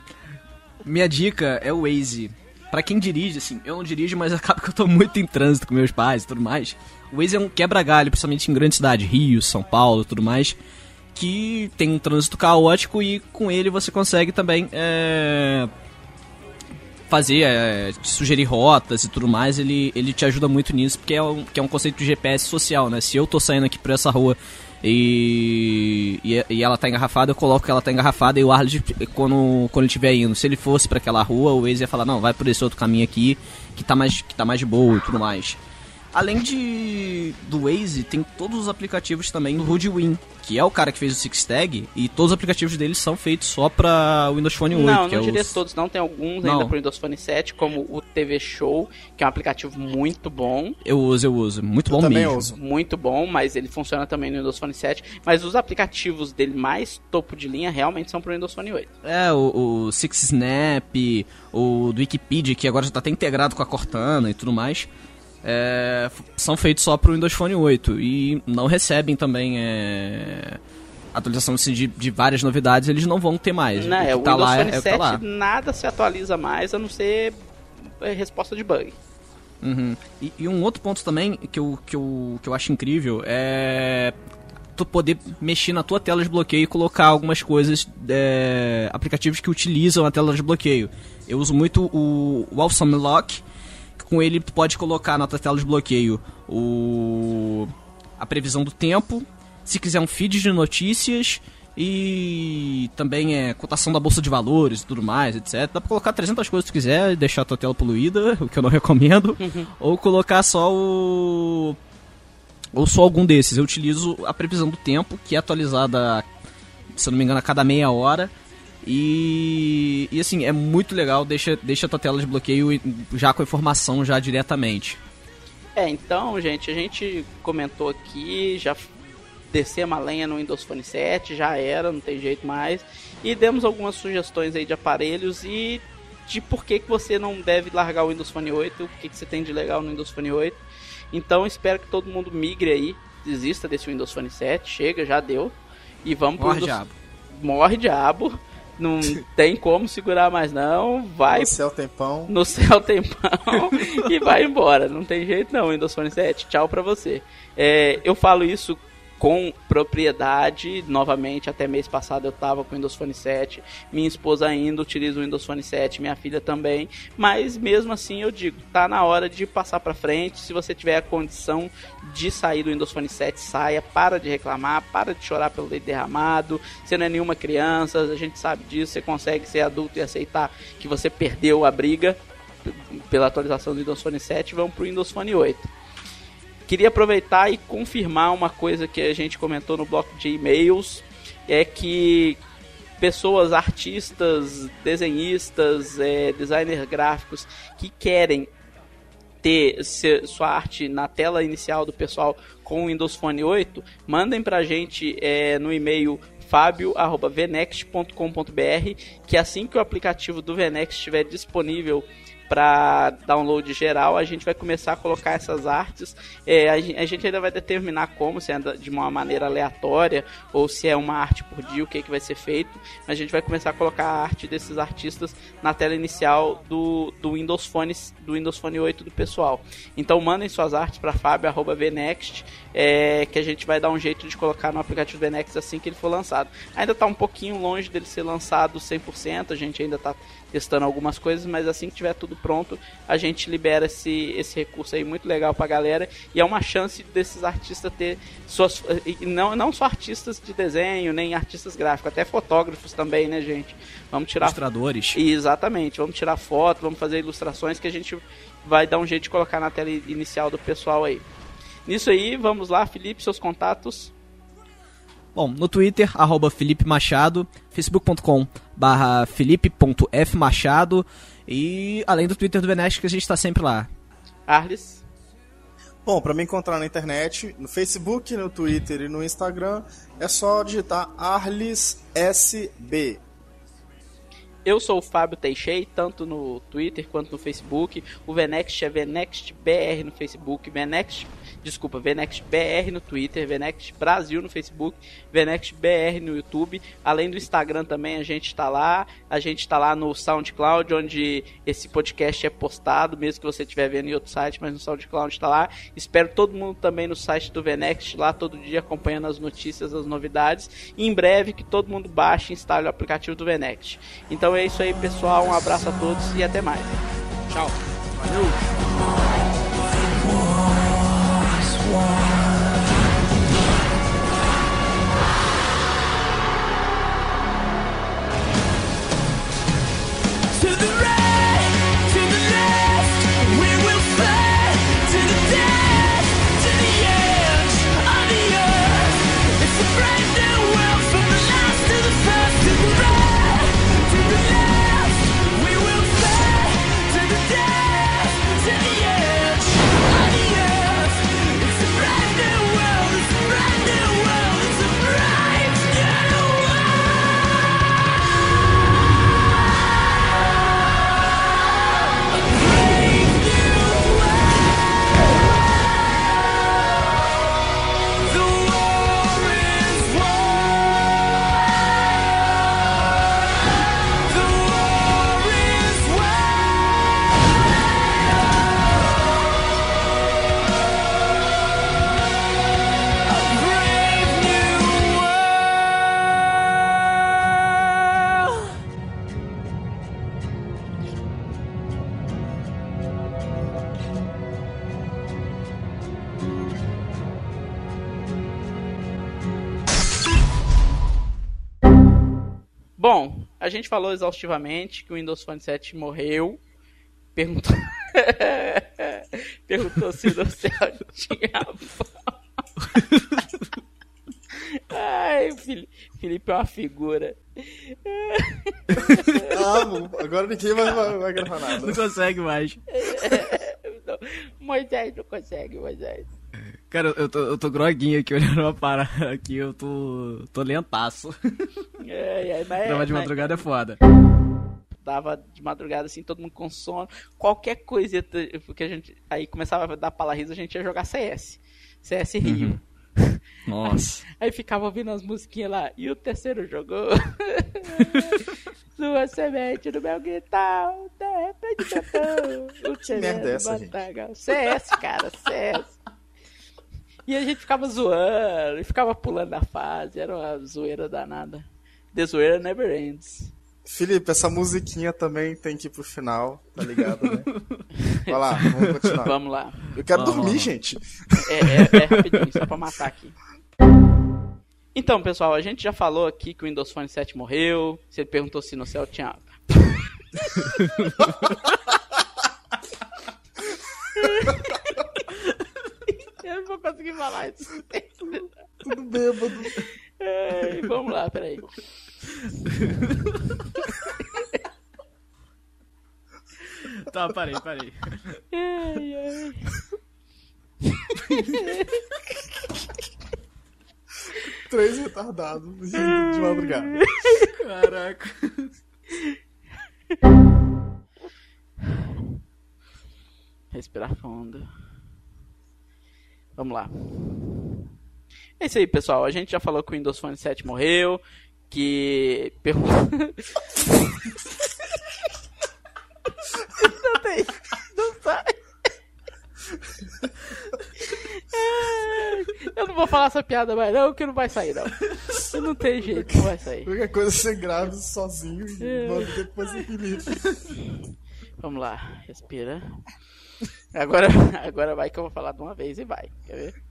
Minha dica é o Waze. Pra quem dirige, assim, eu não dirijo, mas acaba que eu tô muito em trânsito com meus pais e tudo mais. O Waze é um quebra-galho, principalmente em grande cidade, Rio, São Paulo tudo mais, que tem um trânsito caótico e com ele você consegue também é, fazer, é, sugerir rotas e tudo mais. Ele, ele te ajuda muito nisso, porque é um, que é um conceito de GPS social, né? Se eu tô saindo aqui por essa rua e, e, e ela tá engarrafada, eu coloco que ela tá engarrafada e o Arley, quando, quando ele estiver indo, se ele fosse pra aquela rua, o Waze ia falar, não, vai por esse outro caminho aqui, que tá mais, que tá mais boa e tudo mais. Além de do Waze, tem todos os aplicativos também do Hoodwin, que é o cara que fez o Six Tag, e todos os aplicativos dele são feitos só pra Windows Phone 8. Não, que não é diria os- todos, não. Tem alguns Não. ainda pro Windows Phone 7, como o TV Show, que é um aplicativo muito bom. Eu uso, eu uso. Muito bom também mesmo. uso. muito bom, mas ele funciona também no Windows Phone 7. Mas os aplicativos dele mais topo de linha realmente são pro Windows Phone 8. É, o, o Six Snap, o do Wikipedia, que agora já tá até integrado com a Cortana e tudo mais, é, são feitos só pro Windows Phone 8 e não recebem também é, atualização assim, de, de várias novidades, eles não vão ter mais. Não, é, o o que tá Windows lá é, Phone é o que tá 7 lá. nada se atualiza mais, a não ser é, resposta de bug. Uhum. E, e um outro ponto também que eu, que, eu, que eu acho incrível é tu poder mexer na tua tela de bloqueio e colocar algumas coisas, é, aplicativos que utilizam a tela de bloqueio. Eu uso muito o, o Awesome Lock, com ele tu pode colocar na tua tela de bloqueio o, a previsão do tempo, se quiser um feed de notícias e também é cotação da bolsa de valores e tudo mais, etc. Dá pra colocar 300 coisas se tu quiser e deixar a tua tela poluída, o que eu não recomendo, ou colocar só o ou só algum desses. Eu utilizo a previsão do tempo, que é atualizada, se não me engano, a cada meia hora. E, e assim, é muito legal, deixa, deixa a tua tela de bloqueio já com a informação já diretamente. É, então, gente, a gente comentou aqui, já f- descemos a lenha no Windows Phone 7, já era, não tem jeito mais. E demos algumas sugestões aí de aparelhos e de por que, que você não deve largar o Windows Phone 8, o que, que você tem de legal no Windows Phone 8. Então, espero que todo mundo migre aí, desista desse Windows Phone 7, chega, já deu. E vamos pro Morre, Windows... diabo. Morre diabo. Não tem como segurar mais não. Vai No céu tempão. no céu tempão e vai embora. Não tem jeito não, Windows Phone 7. Tchau pra você. É, eu falo isso com propriedade. Novamente, até mês passado eu estava com o Windows Phone 7. Minha esposa ainda utiliza o Windows Phone 7, minha filha também. Mas mesmo assim eu digo, tá na hora de passar para frente. Se você tiver a condição de sair do Windows Phone 7, saia. Para de reclamar, para de chorar pelo leite derramado. Você não é nenhuma criança, a gente sabe disso. Você consegue ser adulto e aceitar que você perdeu a briga pela atualização do Windows Phone 7. Vamos pro Windows Phone 8 Queria aproveitar e confirmar uma coisa que a gente comentou no bloco de e-mails, é que pessoas, artistas, desenhistas, é, designers gráficos que querem ter sua arte na tela inicial do pessoal com o Windows Phone 8, mandem pra gente é, no e-mail fabio@venext.com.br que assim que o aplicativo do Venext estiver disponível para download geral, a gente vai começar a colocar essas artes. É, a, gente ainda vai determinar como, se é de uma maneira aleatória ou se é uma arte por dia, o que, que vai ser feito. A gente vai começar a colocar a arte desses artistas na tela inicial do, do Windows Phone do Windows Phone 8 do pessoal. Então mandem suas artes para fabio@vnext, é, que a gente vai dar um jeito de colocar no aplicativo Vnext assim que ele for lançado. Ainda está um pouquinho longe dele ser lançado 100%, a gente ainda está testando algumas coisas, mas assim que tiver tudo pronto, a gente libera esse, esse recurso aí muito legal pra galera e é uma chance desses artistas ter suas não não só artistas de desenho, nem artistas gráficos, até fotógrafos também, né, gente? Vamos tirar ilustradores. Exatamente, vamos tirar foto, vamos fazer ilustrações que a gente vai dar um jeito de colocar na tela inicial do pessoal aí. Nisso aí, vamos lá, Felipe, seus contatos. Bom, no Twitter, arroba Felipe Machado, facebook.com barra felipe.fmachado e além do Twitter do Venest que a gente está sempre lá. Arles? Bom, para me encontrar na internet, no Facebook, no Twitter e no Instagram, é só digitar Arles SB. Eu sou o Fábio Teixeira, tanto no Twitter quanto no Facebook. O Venext é VenextBR no Facebook, Venext desculpa, Venext BR no Twitter, Venext Brasil no Facebook, Venext BR no YouTube. Além do Instagram também, a gente está lá. A gente está lá no SoundCloud, onde esse podcast é postado, mesmo que você estiver vendo em outro site, mas no SoundCloud está lá. Espero todo mundo também no site do Venext, lá todo dia acompanhando as notícias, as novidades. E em breve que todo mundo baixe e instale o aplicativo do Venext. Então é isso aí, pessoal. Um abraço a todos e até mais. Tchau. Valeu. A gente falou exaustivamente que o Windows Phone 7 morreu. Perguntou, Perguntou se o céu tinha Ai, Felipe é uma figura. Amo. Agora ninguém vai, vai, vai gravar nada. Não consegue mais. Moisés não consegue, Moisés. Cara, eu tô, eu tô groguinho aqui olhando uma parada aqui, eu tô, tô lentaço. É, é, mas, Tava de madrugada mas... é foda. Tava de madrugada assim, todo mundo com sono. Qualquer coisa que a gente. Aí começava a dar palarrisa, a gente ia jogar CS. CS Rio. Uhum. Nossa. Aí, aí, ficava ouvindo as musiquinhas lá. E o terceiro jogou. Sua semente no meu guitarra. De repente. O que merda é essa, gente? CS, cara, CS. E a gente ficava zoando, e ficava pulando na fase, era uma zoeira danada. The zoeira never ends. Felipe, essa musiquinha também tem que ir pro final, tá ligado, né? Vai lá, vamos continuar. Vamos lá. Eu quero Vamos, dormir, vamos. gente. É, é, é rapidinho, só pra matar aqui. Então, pessoal, a gente já falou aqui que o Windows Phone 7 morreu. Você perguntou se no céu tinha. Conseguir falar isso. Tudo bêbado. Ai, vamos lá, peraí. Tá, parei, parei. Ai, ai. Três retardados de madrugada. Caraca. Respirar fundo. Vamos lá. É isso aí, pessoal. A gente já falou que o Windows Phone 7 morreu. Que. não tem. Não sai. Ai, Eu não vou falar essa piada mais, não, que não vai sair, não. Não tem jeito, não vai sair. Qualquer coisa é você grave sozinho e É. manda depois o Felipe. Vamos lá, respira. Agora, agora vai que eu vou falar de uma vez e vai. Quer ver?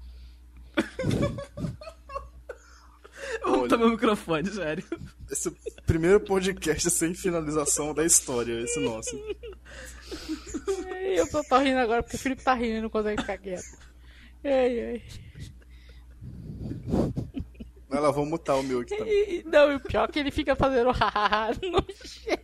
Vamos tomar o microfone, sério. Esse é o primeiro podcast sem finalização da história, esse nosso. Eu só tô rindo agora porque o Felipe tá rindo e não consegue ficar quieto. Ai, ai. Vai lá, vamos mutar o meu aqui também. E, não, e o pior é que ele fica fazendo hahaha no chat.